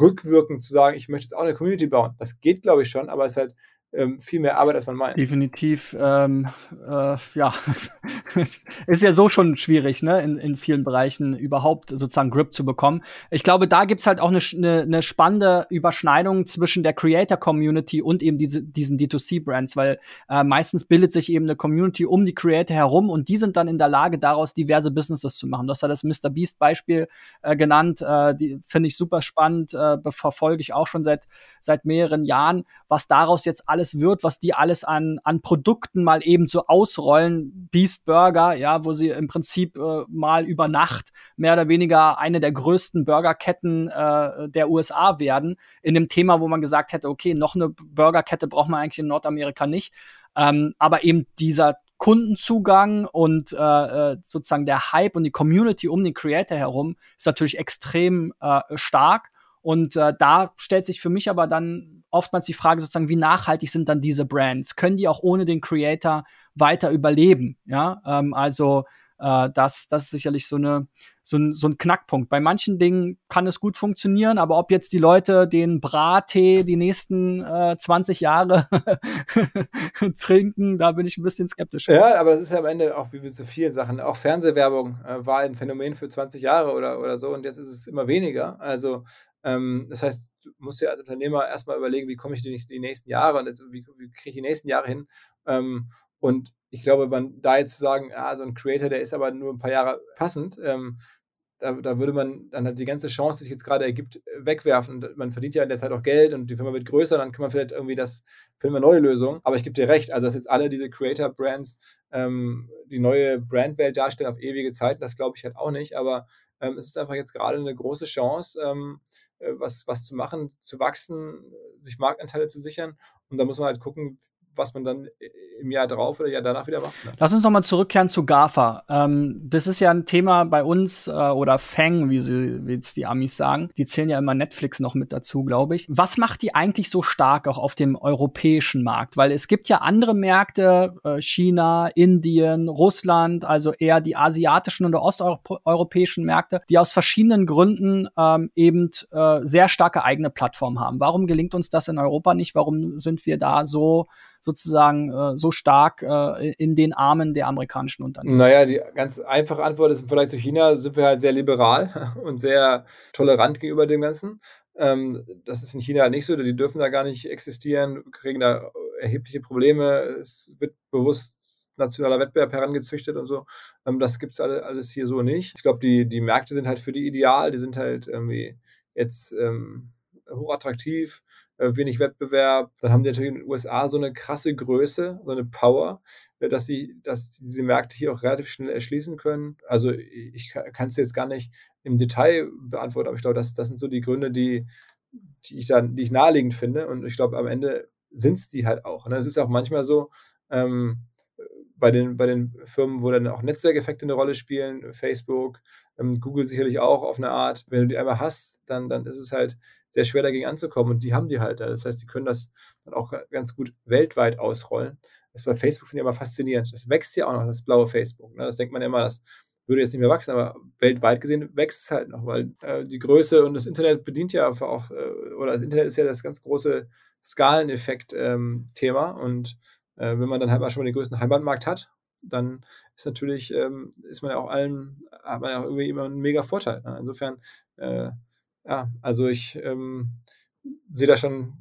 rückwirkend zu sagen, ich möchte jetzt auch eine Community bauen, das geht, glaube ich, schon, aber es ist halt ähm, viel mehr Arbeit, als man meint. Definitiv, ähm, äh, ja, ist ja so schon schwierig, ne, in, in vielen Bereichen überhaupt sozusagen Grip zu bekommen. Ich glaube, da gibt's halt auch eine, eine, eine spannende Überschneidung zwischen der Creator-Community und eben diese, diesen D2C-Brands, weil äh, meistens bildet sich eben eine Community um die Creator herum und die sind dann in der Lage, daraus diverse Businesses zu machen. Du hast ja das Mr. Beast-Beispiel äh, genannt, äh, die finde ich super spannend, äh, verfolge ich auch schon seit, seit mehreren Jahren, was daraus jetzt alles alles wird, was die alles an, an Produkten mal eben so ausrollen. Beast Burger, ja, wo sie im Prinzip äh, mal über Nacht mehr oder weniger eine der größten Burgerketten äh, der USA werden. In dem Thema, wo man gesagt hätte, okay, noch eine Burgerkette braucht man eigentlich in Nordamerika nicht. Ähm, aber eben dieser Kundenzugang und äh, äh, sozusagen der Hype und die Community um den Creator herum ist natürlich extrem äh, stark. Und äh, da stellt sich für mich aber dann oftmals die Frage sozusagen, wie nachhaltig sind dann diese Brands? Können die auch ohne den Creator weiter überleben? Ja, ähm, also äh, das, das ist sicherlich so, eine, so, ein, so ein Knackpunkt. Bei manchen Dingen kann es gut funktionieren, aber ob jetzt die Leute den Brattee die nächsten äh, 20 Jahre trinken, da bin ich ein bisschen skeptisch. Ja, aber das ist ja am Ende auch wie mit so vielen Sachen. Auch Fernsehwerbung äh, war ein Phänomen für 20 Jahre oder, oder so und jetzt ist es immer weniger. Also ähm, das heißt, du musst ja als Unternehmer erstmal überlegen, wie komme ich die, die nächsten Jahre und jetzt, wie, wie kriege ich die nächsten Jahre hin. Ähm, und ich glaube, man da jetzt zu sagen, ah, so ein Creator, der ist aber nur ein paar Jahre passend, ähm, da, da, würde man dann halt die ganze Chance, die sich jetzt gerade ergibt, wegwerfen. Man verdient ja in der Zeit auch Geld und die Firma wird größer, dann kann man vielleicht irgendwie das, finden wir neue Lösungen. Aber ich gebe dir recht, also dass jetzt alle diese Creator-Brands ähm, die neue Brandwelt darstellen auf ewige Zeiten, das glaube ich halt auch nicht. Aber ähm, es ist einfach jetzt gerade eine große Chance, ähm, äh, was, was zu machen, zu wachsen, sich Marktanteile zu sichern. Und da muss man halt gucken, was man dann im Jahr drauf oder Jahr danach wieder macht. Ne? Lass uns noch mal zurückkehren zu GAFA. Ähm, das ist ja ein Thema bei uns äh, oder Fang, wie sie wie es die Amis sagen. Die zählen ja immer Netflix noch mit dazu, glaube ich. Was macht die eigentlich so stark auch auf dem europäischen Markt? Weil es gibt ja andere Märkte, äh, China, Indien, Russland, also eher die asiatischen und osteuropäischen Märkte, die aus verschiedenen Gründen ähm, eben äh, sehr starke eigene Plattformen haben. Warum gelingt uns das in Europa nicht? Warum sind wir da so sozusagen äh, so stark äh, in den Armen der amerikanischen Unternehmen? Naja, die ganz einfache Antwort ist im Vergleich zu China sind wir halt sehr liberal und sehr tolerant gegenüber dem Ganzen. Ähm, das ist in China halt nicht so, die dürfen da gar nicht existieren, kriegen da erhebliche Probleme. Es wird bewusst nationaler Wettbewerb herangezüchtet und so. Ähm, das gibt es alles hier so nicht. Ich glaube, die, die Märkte sind halt für die ideal, die sind halt irgendwie jetzt ähm, hochattraktiv, äh, wenig Wettbewerb. Dann haben die natürlich in den USA so eine krasse Größe, so eine Power, äh, dass sie, dass diese Märkte hier auch relativ schnell erschließen können. Also ich kann es jetzt gar nicht im Detail beantworten, aber ich glaube, das, das sind so die Gründe, die, die ich dann, die ich naheliegend finde. Und ich glaube, am Ende sind es die halt auch. Ne? Es ist auch manchmal so, ähm, bei den, bei den Firmen, wo dann auch Netzwerkeffekte eine Rolle spielen, Facebook, ähm, Google sicherlich auch auf eine Art. Wenn du die einmal hast, dann, dann ist es halt sehr schwer dagegen anzukommen und die haben die halt. Das heißt, die können das dann auch ganz gut weltweit ausrollen. Das bei Facebook finde ich immer faszinierend. Das wächst ja auch noch, das blaue Facebook. Ne? Das denkt man immer, das würde jetzt nicht mehr wachsen, aber weltweit gesehen wächst es halt noch, weil äh, die Größe und das Internet bedient ja auch, äh, oder das Internet ist ja das ganz große Skaleneffekt-Thema ähm, und äh, wenn man dann halt mal schon mal den größten Heimatmarkt hat, dann ist natürlich, ähm, ist man ja auch allen, hat man ja auch irgendwie immer einen mega Vorteil. Ne? Insofern, äh, ja, also ich ähm, sehe da schon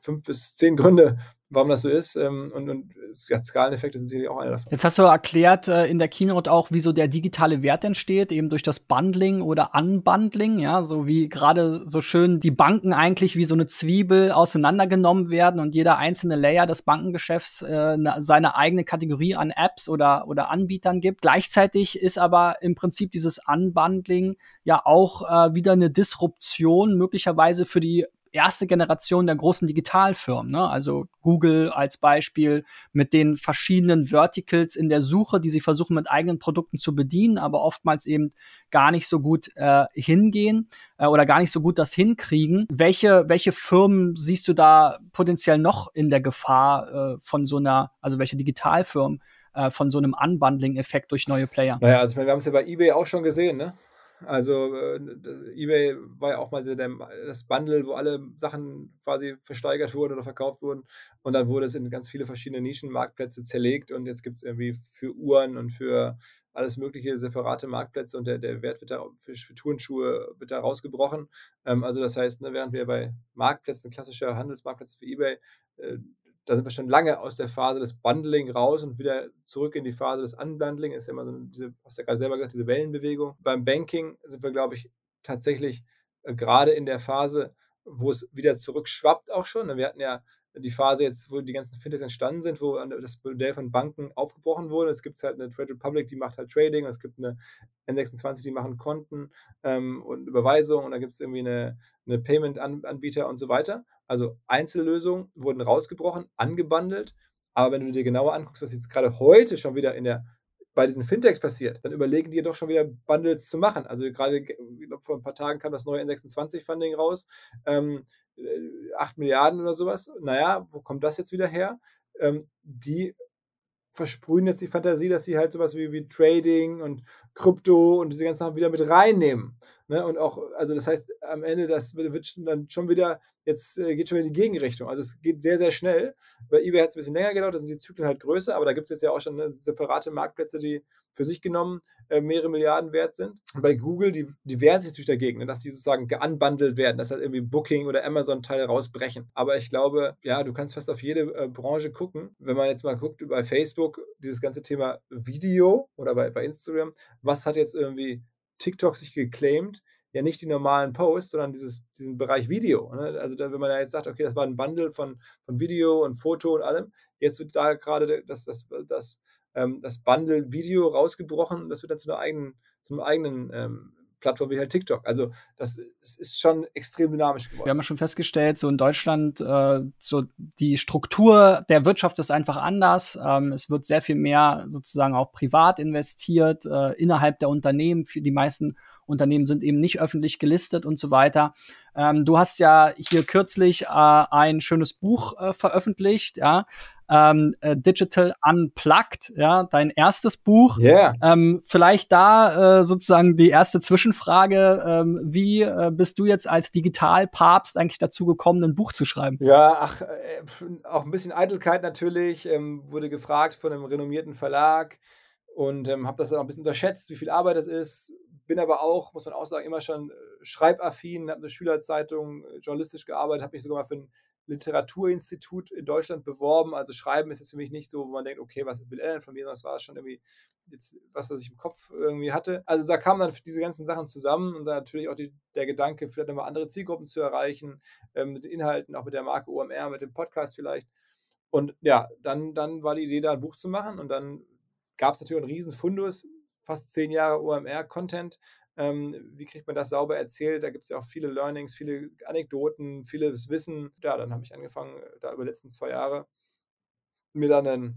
fünf bis zehn Gründe, warum das so ist. Ähm, und, und ja, Skaleneffekte sind sicherlich auch einer davon. Jetzt hast du erklärt äh, in der Keynote auch, wie so der digitale Wert entsteht, eben durch das Bundling oder Unbundling, ja, so wie gerade so schön die Banken eigentlich wie so eine Zwiebel auseinandergenommen werden und jeder einzelne Layer des Bankengeschäfts äh, seine eigene Kategorie an Apps oder, oder Anbietern gibt. Gleichzeitig ist aber im Prinzip dieses Unbundling ja auch äh, wieder eine Disruption möglicherweise für die erste Generation der großen Digitalfirmen, ne? also Google als Beispiel mit den verschiedenen Verticals in der Suche, die sie versuchen mit eigenen Produkten zu bedienen, aber oftmals eben gar nicht so gut äh, hingehen äh, oder gar nicht so gut das hinkriegen. Welche, welche Firmen siehst du da potenziell noch in der Gefahr äh, von so einer, also welche Digitalfirmen äh, von so einem Unbundling-Effekt durch neue Player? Naja, also wir haben es ja bei eBay auch schon gesehen, ne? Also äh, eBay war ja auch mal der, das Bundle, wo alle Sachen quasi versteigert wurden oder verkauft wurden. Und dann wurde es in ganz viele verschiedene Nischenmarktplätze zerlegt und jetzt gibt es irgendwie für Uhren und für alles mögliche separate Marktplätze und der, der Wert wird da für, für Turnschuhe wird da rausgebrochen. Ähm, also das heißt, ne, während wir bei Marktplätzen, klassischer Handelsmarktplätze für eBay, äh, da sind wir schon lange aus der Phase des Bundling raus und wieder zurück in die Phase des Unbundling. Ist ja immer so diese, hast du ja gerade selber gesagt, diese Wellenbewegung. Beim Banking sind wir, glaube ich, tatsächlich äh, gerade in der Phase, wo es wieder zurückschwappt auch schon. Wir hatten ja die Phase jetzt, wo die ganzen Fintechs entstanden sind, wo das Modell von Banken aufgebrochen wurde. Es gibt halt eine Trade Republic, die macht halt Trading, es gibt eine N26, die machen Konten ähm, und Überweisungen und da gibt es irgendwie eine, eine Payment-Anbieter und so weiter. Also Einzellösungen wurden rausgebrochen, angebundelt, aber wenn du dir genauer anguckst, was jetzt gerade heute schon wieder in der bei diesen Fintechs passiert, dann überlegen die doch schon wieder Bundles zu machen. Also gerade glaub, vor ein paar Tagen kam das neue N26-Funding raus, ähm, 8 äh, Milliarden oder sowas. Naja, wo kommt das jetzt wieder her? Ähm, die versprühen jetzt die Fantasie, dass sie halt sowas wie, wie Trading und Krypto und diese ganzen Sachen wieder mit reinnehmen. Ne? Und auch, also das heißt, am Ende, das wird dann schon wieder, jetzt äh, geht schon wieder in die Gegenrichtung. Also es geht sehr, sehr schnell. Bei eBay hat es ein bisschen länger gedauert, da sind die Zyklen halt größer, aber da gibt es jetzt ja auch schon ne, separate Marktplätze, die für sich genommen äh, mehrere Milliarden wert sind. Und bei Google, die, die wehren sich natürlich dagegen, ne, dass die sozusagen geunbundelt werden, dass halt irgendwie Booking oder Amazon-Teile rausbrechen. Aber ich glaube, ja, du kannst fast auf jede äh, Branche gucken. Wenn man jetzt mal guckt bei Facebook, dieses ganze Thema Video oder bei, bei Instagram, was hat jetzt irgendwie TikTok sich geclaimed, ja nicht die normalen Posts, sondern dieses, diesen Bereich Video. Ne? Also da, wenn man da jetzt sagt, okay, das war ein Bundle von, von Video und Foto und allem, jetzt wird da gerade das, das, das, ähm, das Bundle Video rausgebrochen, das wird dann zu einer eigenen, zum eigenen ähm, Plattform wie halt TikTok. Also das, ist schon extrem dynamisch geworden. Wir haben ja schon festgestellt, so in Deutschland, äh, so die Struktur der Wirtschaft ist einfach anders. Ähm, es wird sehr viel mehr sozusagen auch privat investiert äh, innerhalb der Unternehmen. Für die meisten Unternehmen sind eben nicht öffentlich gelistet und so weiter. Ähm, du hast ja hier kürzlich äh, ein schönes Buch äh, veröffentlicht, ja, ähm, äh, Digital Unplugged, ja, dein erstes Buch. Yeah. Ähm, vielleicht da äh, sozusagen die erste Zwischenfrage, ähm, wie äh, bist du jetzt als Digitalpapst eigentlich dazu gekommen, ein Buch zu schreiben? Ja, ach, äh, auch ein bisschen Eitelkeit natürlich, ähm, wurde gefragt von einem renommierten Verlag und ähm, habe das dann auch ein bisschen unterschätzt, wie viel Arbeit das ist. Bin aber auch, muss man auch sagen, immer schon äh, schreibaffin, habe eine Schülerzeitung äh, journalistisch gearbeitet, habe mich sogar mal für ein Literaturinstitut in Deutschland beworben. Also Schreiben ist jetzt für mich nicht so, wo man denkt, okay, was will er denn von mir, sondern es war schon irgendwie jetzt was, was ich im Kopf irgendwie hatte. Also da kamen dann diese ganzen Sachen zusammen und dann natürlich auch die, der Gedanke, vielleicht nochmal andere Zielgruppen zu erreichen, ähm, mit den Inhalten, auch mit der Marke OMR, mit dem Podcast vielleicht. Und ja, dann, dann war die Idee, da ein Buch zu machen und dann gab es natürlich einen riesen Fundus, fast zehn Jahre OMR-Content ähm, wie kriegt man das sauber erzählt? Da gibt es ja auch viele Learnings, viele Anekdoten, vieles Wissen. Ja, dann habe ich angefangen, äh, da über die letzten zwei Jahre mir dann ein,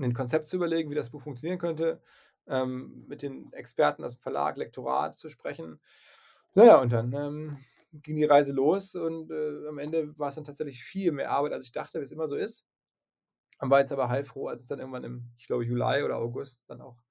ein Konzept zu überlegen, wie das Buch funktionieren könnte, ähm, mit den Experten aus dem Verlag, Lektorat zu sprechen. Naja, und dann ähm, ging die Reise los und äh, am Ende war es dann tatsächlich viel mehr Arbeit, als ich dachte, wie es immer so ist. War jetzt aber heilfroh, als es dann irgendwann im, ich glaube, Juli oder August dann auch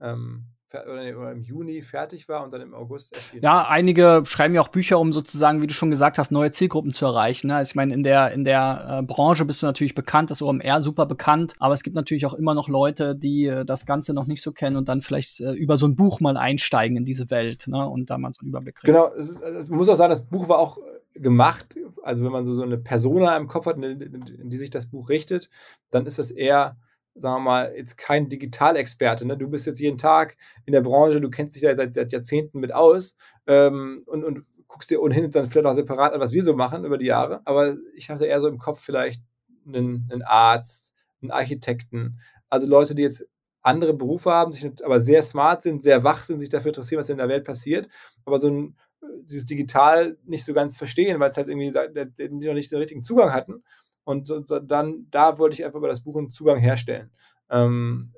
ähm, oder im Juni fertig war und dann im August erschien. Ja, einige schreiben ja auch Bücher, um sozusagen, wie du schon gesagt hast, neue Zielgruppen zu erreichen. Ne? Also ich meine, in der, in der äh, Branche bist du natürlich bekannt, das OMR super bekannt, aber es gibt natürlich auch immer noch Leute, die äh, das Ganze noch nicht so kennen und dann vielleicht äh, über so ein Buch mal einsteigen in diese Welt ne? und da mal so einen Überblick kriegen. Genau, es ist, es, man muss auch sagen, das Buch war auch gemacht. Also wenn man so, so eine Persona im Kopf hat, in die sich das Buch richtet, dann ist das eher, sagen wir mal, jetzt kein Digitalexperte. Ne? Du bist jetzt jeden Tag in der Branche, du kennst dich ja seit, seit Jahrzehnten mit aus ähm, und, und guckst dir ohnehin dann vielleicht auch separat an, was wir so machen über die Jahre. Aber ich hatte eher so im Kopf vielleicht einen, einen Arzt, einen Architekten, also Leute, die jetzt andere Berufe haben, sich aber sehr smart sind, sehr wach sind, sich dafür interessieren, was in der Welt passiert, aber so ein, dieses Digital nicht so ganz verstehen, weil es halt irgendwie noch nicht den richtigen Zugang hatten. Und dann, da wollte ich einfach über das Buch einen Zugang herstellen. Ähm,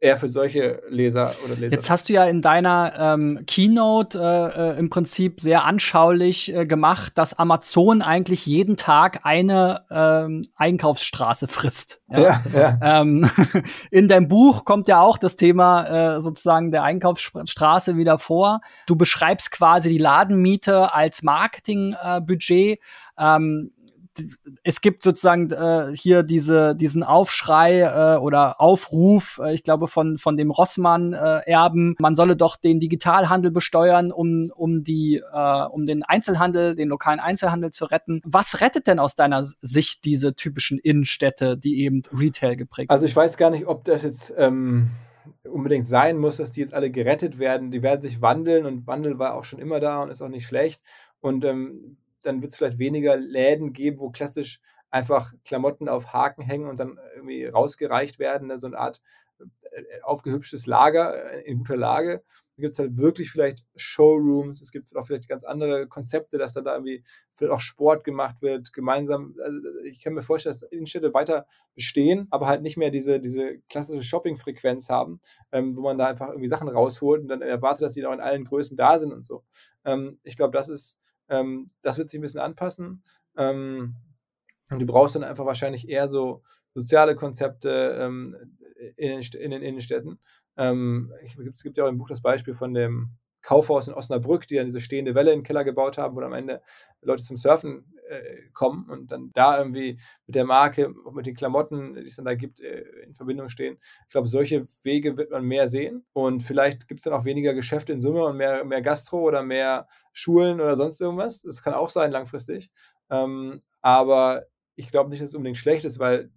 eher für solche Leser oder Leser. Jetzt hast du ja in deiner ähm, Keynote äh, äh, im Prinzip sehr anschaulich äh, gemacht, dass Amazon eigentlich jeden Tag eine ähm, Einkaufsstraße frisst. Ja? ja, ja. Ähm, in deinem Buch kommt ja auch das Thema äh, sozusagen der Einkaufsstraße wieder vor. Du beschreibst quasi die Ladenmiete als Marketingbudget. Ähm, es gibt sozusagen äh, hier diese, diesen Aufschrei äh, oder Aufruf, äh, ich glaube, von, von dem Rossmann-Erben, äh, man solle doch den Digitalhandel besteuern, um, um, die, äh, um den Einzelhandel, den lokalen Einzelhandel zu retten. Was rettet denn aus deiner Sicht diese typischen Innenstädte, die eben Retail geprägt sind? Also ich weiß gar nicht, ob das jetzt ähm, unbedingt sein muss, dass die jetzt alle gerettet werden. Die werden sich wandeln und Wandel war auch schon immer da und ist auch nicht schlecht. Und ähm, dann wird es vielleicht weniger Läden geben, wo klassisch einfach Klamotten auf Haken hängen und dann irgendwie rausgereicht werden, ne? so eine Art äh, aufgehübschtes Lager äh, in guter Lage. Da gibt es halt wirklich vielleicht Showrooms, es gibt auch vielleicht ganz andere Konzepte, dass dann da irgendwie vielleicht auch Sport gemacht wird, gemeinsam. Also ich kann mir vorstellen, dass Innenstädte weiter bestehen, aber halt nicht mehr diese, diese klassische Shopping-Frequenz haben, ähm, wo man da einfach irgendwie Sachen rausholt und dann erwartet, dass die da in allen Größen da sind und so. Ähm, ich glaube, das ist ähm, das wird sich ein bisschen anpassen. Ähm, und du brauchst dann einfach wahrscheinlich eher so soziale Konzepte ähm, in, in, den Innenstädten. Ähm, es gibt ja auch im Buch das Beispiel von dem Kaufhaus in Osnabrück, die dann diese stehende Welle in den Keller gebaut haben, wo am Ende Leute zum Surfen äh, kommen und dann da irgendwie mit der Marke, mit den Klamotten, die es dann da gibt, äh, in Verbindung stehen. Ich glaube, solche Wege wird man mehr sehen und vielleicht gibt es dann auch weniger Geschäfte in Summe und mehr, mehr Gastro oder mehr Schulen oder sonst irgendwas. Das kann auch sein langfristig. Ähm, aber ich glaube nicht, dass es unbedingt schlecht ist, weil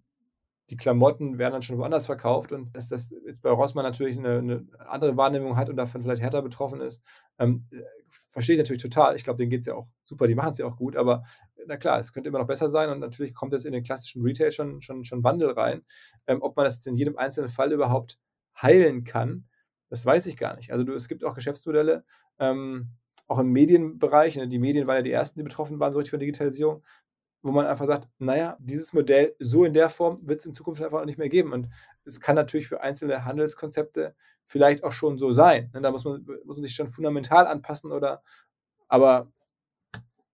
die Klamotten werden dann schon woanders verkauft und dass das jetzt bei Rossmann natürlich eine, eine andere Wahrnehmung hat und davon vielleicht härter betroffen ist, ähm, äh, verstehe ich natürlich total. Ich glaube, denen geht es ja auch super, die machen es ja auch gut, aber na klar, es könnte immer noch besser sein und natürlich kommt es in den klassischen Retail schon, schon, schon Wandel rein. Ähm, ob man das jetzt in jedem einzelnen Fall überhaupt heilen kann, das weiß ich gar nicht. Also du, es gibt auch Geschäftsmodelle, ähm, auch im Medienbereich, ne, die Medien waren ja die ersten, die betroffen waren, so richtig von Digitalisierung, wo man einfach sagt, naja, dieses Modell so in der Form wird es in Zukunft einfach auch nicht mehr geben. Und es kann natürlich für einzelne Handelskonzepte vielleicht auch schon so sein. Ne? Da muss man, muss man sich schon fundamental anpassen oder, aber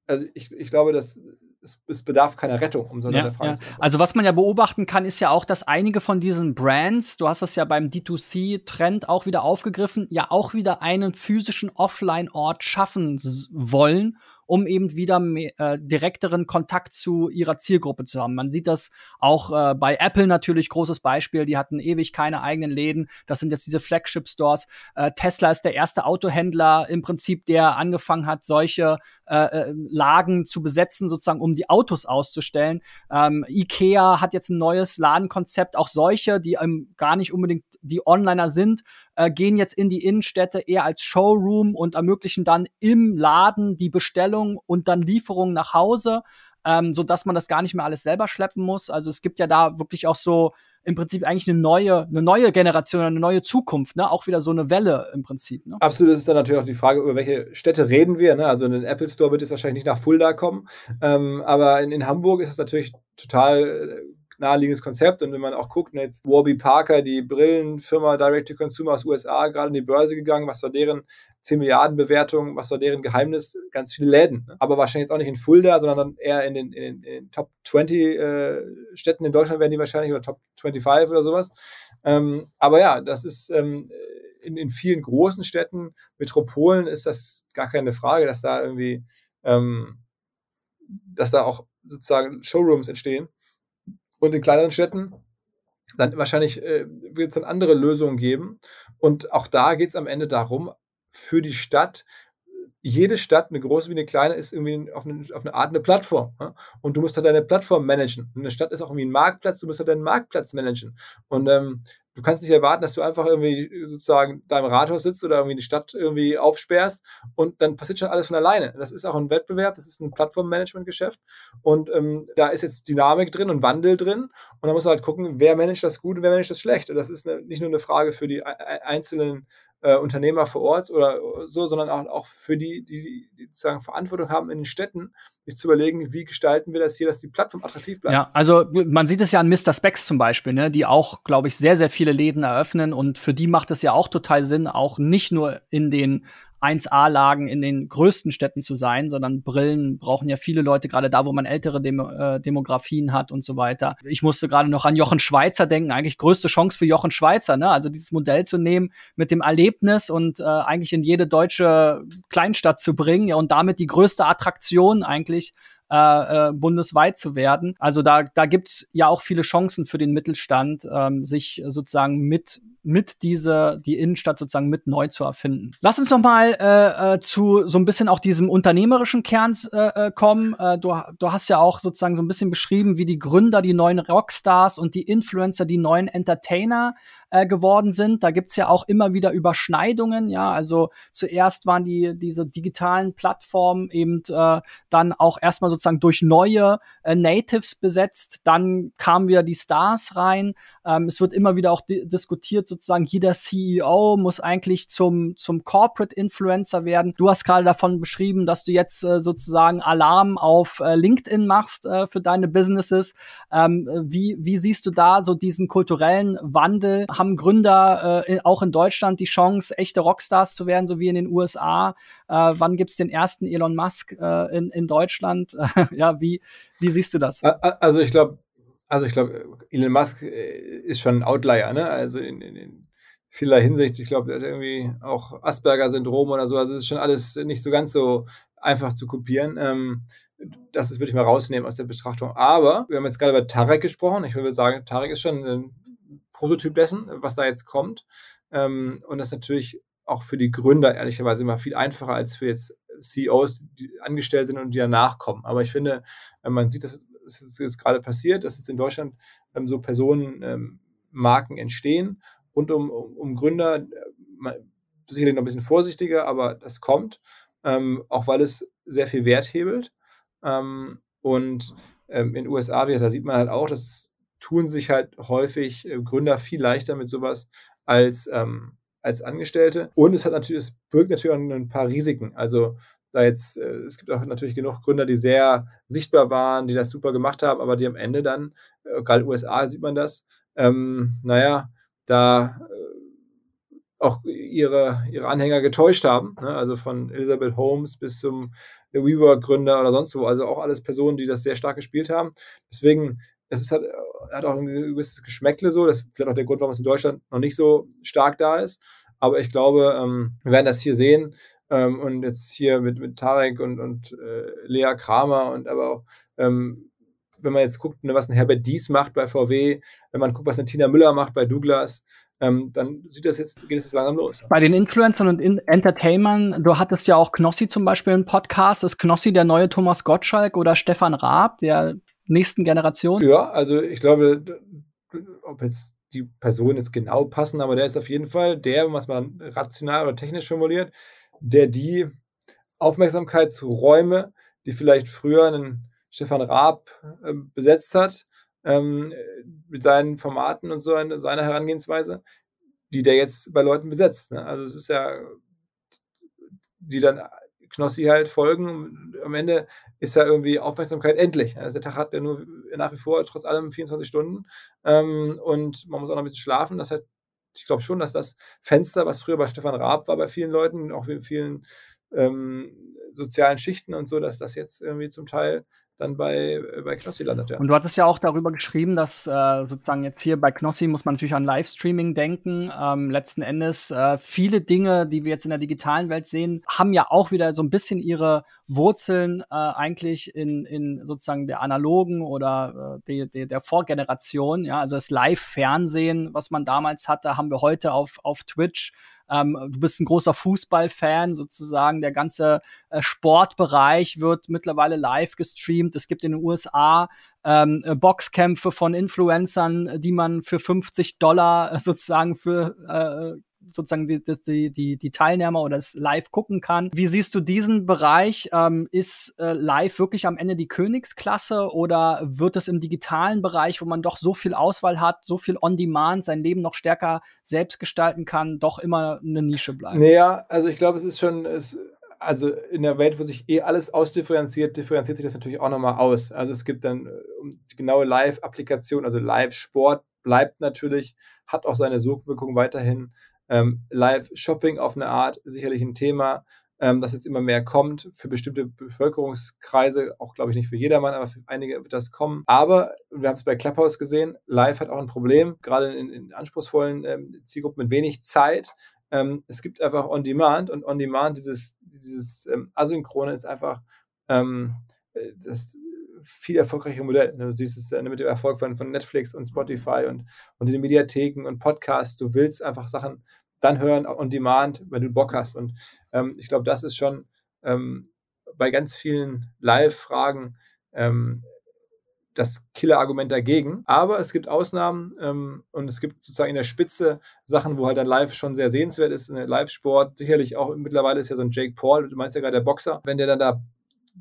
also ich, ich glaube, dass es, es, bedarf keiner Rettung, um so eine ja, Frage ja. zu beantworten. Also was man ja beobachten kann, ist ja auch, dass einige von diesen Brands, du hast das ja beim D2C-Trend auch wieder aufgegriffen, ja auch wieder einen physischen Offline-Ort schaffen wollen um eben wieder mehr, äh, direkteren Kontakt zu ihrer Zielgruppe zu haben. Man sieht das auch äh, bei Apple natürlich, großes Beispiel. Die hatten ewig keine eigenen Läden. Das sind jetzt diese Flagship-Stores. Äh, Tesla ist der erste Autohändler im Prinzip, der angefangen hat, solche äh, äh, Lagen zu besetzen, sozusagen, um die Autos auszustellen. Ähm, Ikea hat jetzt ein neues Ladenkonzept. Auch solche, die ähm, gar nicht unbedingt die Onliner sind, äh, gehen jetzt in die Innenstädte eher als Showroom und ermöglichen dann im Laden die Bestellung und dann Lieferung nach Hause, ähm, so dass man das gar nicht mehr alles selber schleppen muss. Also es gibt ja da wirklich auch so im Prinzip eigentlich eine neue, eine neue Generation, eine neue Zukunft, ne? Auch wieder so eine Welle im Prinzip. Ne? Absolut, das ist dann natürlich auch die Frage, über welche Städte reden wir. Ne? Also in den Apple Store wird es wahrscheinlich nicht nach Fulda kommen, ähm, aber in, in Hamburg ist es natürlich total äh, naheliegendes Konzept. Und wenn man auch guckt, jetzt Warby Parker, die Brillenfirma Direct-to-Consumer aus USA, gerade in die Börse gegangen, was war deren 10 Milliarden Bewertung, was war deren Geheimnis? Ganz viele Läden. Ne? Aber wahrscheinlich jetzt auch nicht in Fulda, sondern dann eher in den, in den, in den Top 20 äh, Städten in Deutschland werden die wahrscheinlich oder Top 25 oder sowas. Ähm, aber ja, das ist ähm, in, in vielen großen Städten, Metropolen ist das gar keine Frage, dass da irgendwie, ähm, dass da auch sozusagen Showrooms entstehen. Und in kleineren Städten, dann wahrscheinlich äh, wird es dann andere Lösungen geben. Und auch da geht es am Ende darum, für die Stadt jede Stadt, eine große wie eine kleine, ist irgendwie auf eine, auf eine Art eine Plattform. Ja? Und du musst halt deine Plattform managen. Und eine Stadt ist auch irgendwie ein Marktplatz, du musst halt deinen Marktplatz managen. Und ähm, du kannst nicht erwarten, dass du einfach irgendwie sozusagen da im Rathaus sitzt oder irgendwie die Stadt irgendwie aufsperrst und dann passiert schon alles von alleine. Das ist auch ein Wettbewerb, das ist ein Plattformmanagement-Geschäft und ähm, da ist jetzt Dynamik drin und Wandel drin und da muss man halt gucken, wer managt das gut und wer managt das schlecht. Und das ist eine, nicht nur eine Frage für die einzelnen äh, Unternehmer vor Ort oder so, sondern auch, auch für die, die, die sozusagen Verantwortung haben in den Städten, sich zu überlegen, wie gestalten wir das hier, dass die Plattform attraktiv bleibt. Ja, also man sieht es ja an Mr. Specs zum Beispiel, ne, die auch, glaube ich, sehr, sehr viele Läden eröffnen und für die macht es ja auch total Sinn, auch nicht nur in den 1A-Lagen in den größten Städten zu sein, sondern Brillen brauchen ja viele Leute, gerade da, wo man ältere Demo äh, Demografien hat und so weiter. Ich musste gerade noch an Jochen Schweizer denken, eigentlich größte Chance für Jochen Schweizer, ne? Also dieses Modell zu nehmen mit dem Erlebnis und äh, eigentlich in jede deutsche Kleinstadt zu bringen ja, und damit die größte Attraktion eigentlich äh, äh, bundesweit zu werden. Also da, da gibt's ja auch viele Chancen für den Mittelstand, ähm, sich sozusagen mit mit diese die Innenstadt sozusagen mit neu zu erfinden. Lass uns noch mal äh, äh, zu so ein bisschen auch diesem unternehmerischen Kern äh, äh, kommen. Äh, du, du hast ja auch sozusagen so ein bisschen beschrieben, wie die Gründer die neuen Rockstars und die Influencer die neuen Entertainer äh, geworden sind. Da gibt's ja auch immer wieder Überschneidungen. Ja, also zuerst waren die diese digitalen Plattformen eben äh, dann auch erstmal sozusagen durch neue äh, Natives besetzt. Dann kamen wieder die Stars rein. Ähm, es wird immer wieder auch di diskutiert, sozusagen jeder CEO muss eigentlich zum zum Corporate Influencer werden. Du hast gerade davon beschrieben, dass du jetzt äh, sozusagen Alarm auf äh, LinkedIn machst äh, für deine Businesses. Ähm, wie wie siehst du da so diesen kulturellen Wandel? haben Gründer äh, auch in Deutschland die Chance, echte Rockstars zu werden, so wie in den USA? Äh, wann gibt es den ersten Elon Musk äh, in, in Deutschland? ja, wie, wie siehst du das? Also ich glaube, also ich glaube, Elon Musk äh, ist schon ein Outlier, ne? Also in, in, in vieler Hinsicht. Ich glaube, er hat irgendwie auch Asperger-Syndrom oder so. Also es ist schon alles nicht so ganz so einfach zu kopieren. Ähm, das würde ich mal rausnehmen aus der Betrachtung. Aber wir haben jetzt gerade über Tarek gesprochen. Ich würde sagen, Tarek ist schon ein Prototyp dessen, was da jetzt kommt. Ähm, und das ist natürlich auch für die Gründer ehrlicherweise immer viel einfacher als für jetzt CEOs, die angestellt sind und die danach kommen. Aber ich finde, man sieht, dass es jetzt gerade passiert, dass es in Deutschland ähm, so Personenmarken ähm, entstehen rund um, um, um Gründer. Äh, sicherlich noch ein bisschen vorsichtiger, aber das kommt, ähm, auch weil es sehr viel Wert hebelt. Ähm, und ähm, in den USA, da sieht man halt auch, dass tun sich halt häufig äh, Gründer viel leichter mit sowas als, ähm, als Angestellte. Und es hat natürlich, es birgt natürlich auch ein paar Risiken. Also da jetzt, äh, es gibt auch natürlich genug Gründer, die sehr sichtbar waren, die das super gemacht haben, aber die am Ende dann, äh, gerade USA sieht man das, ähm, naja, da äh, auch ihre, ihre Anhänger getäuscht haben. Ne? Also von Elizabeth Holmes bis zum WeWork-Gründer oder sonst wo. Also auch alles Personen, die das sehr stark gespielt haben. Deswegen es ist halt, äh, hat auch ein gewisses Geschmäckle so. Das ist vielleicht auch der Grund, warum es in Deutschland noch nicht so stark da ist. Aber ich glaube, ähm, wir werden das hier sehen. Ähm, und jetzt hier mit, mit Tarek und, und äh, Lea Kramer und aber auch, ähm, wenn man jetzt guckt, ne, was ein Herbert Dies macht bei VW, wenn man guckt, was eine Tina Müller macht bei Douglas, ähm, dann sieht das jetzt, geht es jetzt langsam los. Bei den Influencern und in Entertainern, du hattest ja auch Knossi zum Beispiel einen Podcast. Ist Knossi der neue Thomas Gottschalk oder Stefan Raab, der nächsten Generation? Ja, also ich glaube, ob jetzt die Personen jetzt genau passen, aber der ist auf jeden Fall der, was man rational oder technisch formuliert, der die Aufmerksamkeitsräume, die vielleicht früher einen Stefan Raab äh, besetzt hat, ähm, mit seinen Formaten und so eine, seiner Herangehensweise, die der jetzt bei Leuten besetzt. Ne? Also es ist ja, die dann Knossi halt folgen. Am Ende ist ja irgendwie Aufmerksamkeit endlich. Also der Tag hat ja nur nach wie vor trotz allem 24 Stunden ähm, und man muss auch noch ein bisschen schlafen. Das heißt, ich glaube schon, dass das Fenster, was früher bei Stefan Raab war, bei vielen Leuten, auch in vielen ähm, sozialen Schichten und so, dass das jetzt irgendwie zum Teil dann bei, äh, bei Knossi landet. Ja. Und du hattest ja auch darüber geschrieben, dass äh, sozusagen jetzt hier bei Knossi muss man natürlich an Livestreaming denken. Ähm, letzten Endes äh, viele Dinge, die wir jetzt in der digitalen Welt sehen, haben ja auch wieder so ein bisschen ihre Wurzeln äh, eigentlich in, in sozusagen der analogen oder äh, de, de, der Vorgeneration. Ja, also das Live-Fernsehen, was man damals hatte, haben wir heute auf, auf Twitch Ähm, du bist ein großer Fußballfan sozusagen. Der ganze äh, Sportbereich wird mittlerweile live gestreamt. Es gibt in den USA ähm, äh, Boxkämpfe von Influencern, die man für 50 Dollar sozusagen für äh, sozusagen die, die, die, die Teilnehmer oder es live gucken kann. Wie siehst du diesen Bereich? Ähm, ist äh, live wirklich am Ende die Königsklasse oder wird es im digitalen Bereich, wo man doch so viel Auswahl hat, so viel On-Demand, sein Leben noch stärker selbst gestalten kann, doch immer eine Nische bleiben? Naja, also ich glaube, es ist schon, es, also in der Welt, wo sich eh alles ausdifferenziert, differenziert sich das natürlich auch nochmal aus. Also es gibt dann äh, die genaue Live-Applikation, also Live-Sport bleibt natürlich, hat auch seine Sogwirkung weiterhin. Ähm, Live-Shopping auf eine Art sicherlich ein Thema, ähm, das jetzt immer mehr kommt. Für bestimmte Bevölkerungskreise, auch glaube ich nicht für jedermann, aber für einige wird das kommen. Aber wir haben es bei Clubhouse gesehen, Live hat auch ein Problem, gerade in, in anspruchsvollen ähm, Zielgruppen mit wenig Zeit. Ähm, es gibt einfach On-Demand und On-Demand, dieses, dieses ähm, Asynchrone ist einfach ähm, äh, das viel erfolgreiche Modell. Du siehst es mit dem Erfolg von, von Netflix und Spotify und, und den Mediatheken und Podcasts. Du willst einfach Sachen dann hören on demand, wenn du Bock hast. Und ähm, ich glaube, das ist schon ähm, bei ganz vielen Live-Fragen ähm, das Killer-Argument dagegen. Aber es gibt Ausnahmen ähm, und es gibt sozusagen in der Spitze Sachen, wo halt dann live schon sehr sehenswert ist. In der Live-Sport sicherlich auch mittlerweile ist ja so ein Jake Paul, du meinst ja gerade der Boxer, wenn der dann da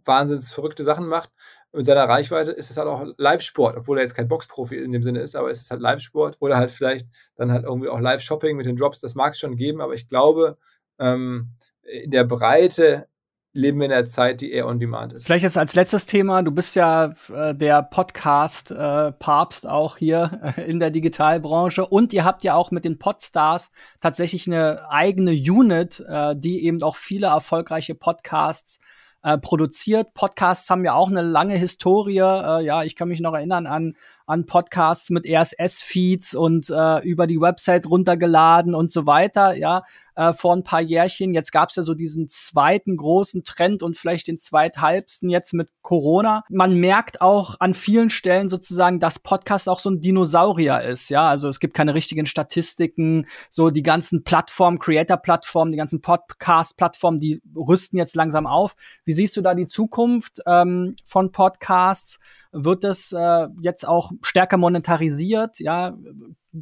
wahnsinnig verrückte Sachen macht. Mit seiner Reichweite ist es halt auch Live-Sport, obwohl er jetzt kein Boxprofi in dem Sinne ist, aber es ist halt Live-Sport oder halt vielleicht dann halt irgendwie auch Live-Shopping mit den Drops, das mag es schon geben, aber ich glaube, ähm, in der Breite leben wir in der Zeit, die eher on demand ist. Vielleicht jetzt als letztes Thema, du bist ja äh, der Podcast-Papst äh, auch hier äh, in der Digitalbranche und ihr habt ja auch mit den Podstars tatsächlich eine eigene Unit, äh, die eben auch viele erfolgreiche Podcasts äh, produziert. Podcasts haben ja auch eine lange Historie. Äh, ja, ich kann mich noch erinnern an an Podcasts mit RSS-Feeds und äh, über die Website runtergeladen und so weiter, ja, äh, vor ein paar Jährchen. Jetzt gab es ja so diesen zweiten großen Trend und vielleicht den zweithalbsten jetzt mit Corona. Man merkt auch an vielen Stellen sozusagen, dass Podcast auch so ein Dinosaurier ist, ja. Also es gibt keine richtigen Statistiken, so die ganzen Plattformen, Creator-Plattformen, die ganzen Podcast-Plattformen, die rüsten jetzt langsam auf. Wie siehst du da die Zukunft ähm, von Podcasts? Wird es äh, jetzt auch stärker monetarisiert? Ja,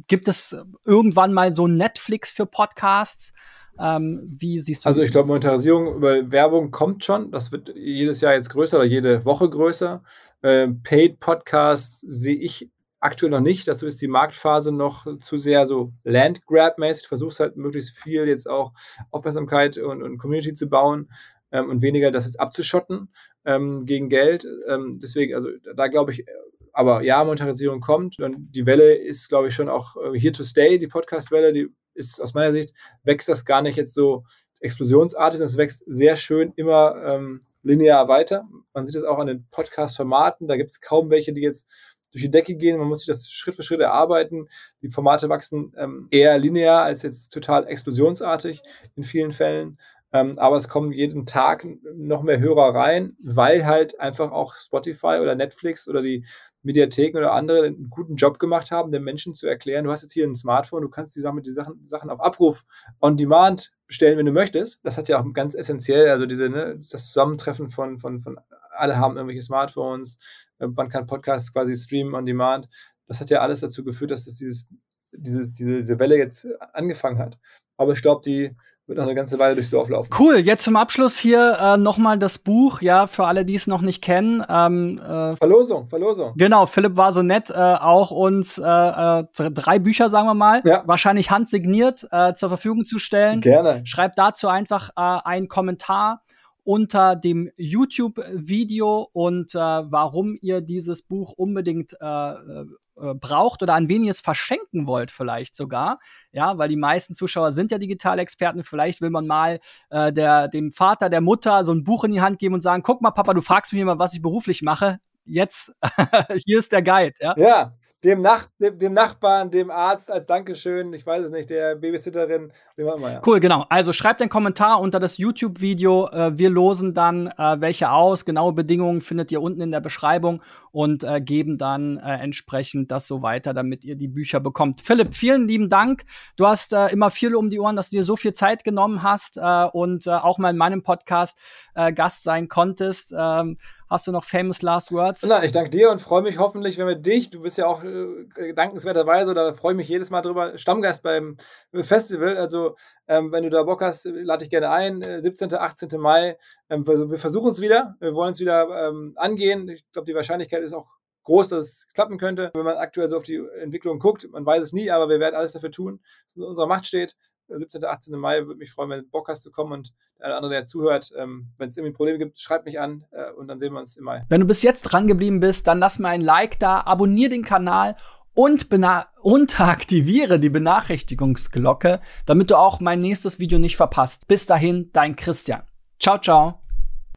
gibt es irgendwann mal so Netflix für Podcasts? Ähm, wie siehst du Also ich glaube, Monetarisierung über Werbung kommt schon. Das wird jedes Jahr jetzt größer oder jede Woche größer. Äh, Paid Podcasts sehe ich aktuell noch nicht. Dazu ist die Marktphase noch zu sehr so Landgrab-mäßig. Versuchst halt möglichst viel jetzt auch Aufmerksamkeit und, und Community zu bauen ähm, und weniger das jetzt abzuschotten ähm, gegen Geld. Ähm, deswegen, also da glaube ich, aber ja, Monetarisierung kommt und die Welle ist, glaube ich, schon auch äh, here to stay, die Podcast-Welle, die ist aus meiner Sicht, wächst das gar nicht jetzt so explosionsartig, das wächst sehr schön immer ähm, linear weiter. Man sieht es auch an den Podcast-Formaten, da gibt es kaum welche, die jetzt durch die Decke gehen. Man muss sich das Schritt für Schritt erarbeiten. Die Formate wachsen ähm, eher linear als jetzt total explosionsartig in vielen Fällen. Ähm, aber es kommen jeden Tag noch mehr Hörer rein, weil halt einfach auch Spotify oder Netflix oder die Mediatheken oder andere einen guten Job gemacht haben, den Menschen zu erklären, du hast jetzt hier ein Smartphone, du kannst die Sachen, die Sachen, Sachen auf Abruf on demand bestellen, wenn du möchtest. Das hat ja auch ganz essentiell, also diese, ne, das Zusammentreffen von, von, von alle haben irgendwelche Smartphones, äh, man kann Podcasts quasi streamen on demand. Das hat ja alles dazu geführt, dass das dieses, diese, diese Welle jetzt angefangen hat. Aber ich glaube, die wird noch eine ganze Weile durchs Dorf laufen. Cool, jetzt zum Abschluss hier äh, nochmal das Buch, ja, für alle, die es noch nicht kennen. Ähm, äh, Verlosung, Verlosung. Genau, Philipp war so nett, äh, auch uns äh, äh, drei Bücher, sagen wir mal, ja. wahrscheinlich handsigniert äh, zur Verfügung zu stellen. Gerne. Schreibt dazu einfach einen Kommentar unter dem YouTube-Video und warum ihr dieses Buch unbedingt äh, braucht oder an wen ihr es verschenken wollt, vielleicht sogar. Ja, weil die meisten Zuschauer sind ja Digitalexperten. Vielleicht will man mal äh, der, dem Vater, der Mutter so ein Buch in die Hand geben und sagen: Guck mal, Papa, du fragst mich immer, was ich beruflich mache. Jetzt, hier ist der Guide. Ja, ja dem, Nach dem, dem, Nachbarn, dem Arzt als Dankeschön, ich weiß es nicht, der Babysitterin, wie auch immer, ja. Cool, genau. Also schreibt einen Kommentar unter das YouTube-Video. Äh, wir losen dann äh, welche aus. Genaue Bedingungen findet ihr unten in der Beschreibung und äh, geben dann äh, entsprechend das so weiter, damit ihr die Bücher bekommt. Philipp, vielen lieben Dank. Du hast äh, immer viel um die Ohren, dass du dir so viel Zeit genommen hast äh, und auch mal in meinem Podcast Gast sein konntest. Ähm, Hast du noch famous last words? Nein, ich danke dir und freue mich hoffentlich, wenn wir dich, du bist ja auch äh, dankenswerterweise oder freue mich jedes Mal drüber, Stammgast beim Festival. Also, ähm, wenn du da Bock hast, lade ich gerne ein. 17., äh, 18. Mai. Ähm, wir versuchen es wieder. Wir wollen es wieder ähm, angehen. Ich glaube, die Wahrscheinlichkeit ist auch groß, dass es klappen könnte. Wenn man aktuell so auf die Entwicklung guckt, man weiß es nie, aber wir werden alles dafür tun, was in unserer Macht steht. 17. 18. Mai würde mich freuen, wenn du Bock hast zu kommen und der andere, der zuhört, ähm, wenn es irgendwie Probleme gibt, schreibt mich an äh, und dann sehen wir uns im Mai. Wenn du bis jetzt dran geblieben bist, dann lass mir ein Like da, abonniere den Kanal und, und aktiviere die Benachrichtigungsglocke, damit du auch mein nächstes Video nicht verpasst. Bis dahin, dein Christian. Ciao, ciao.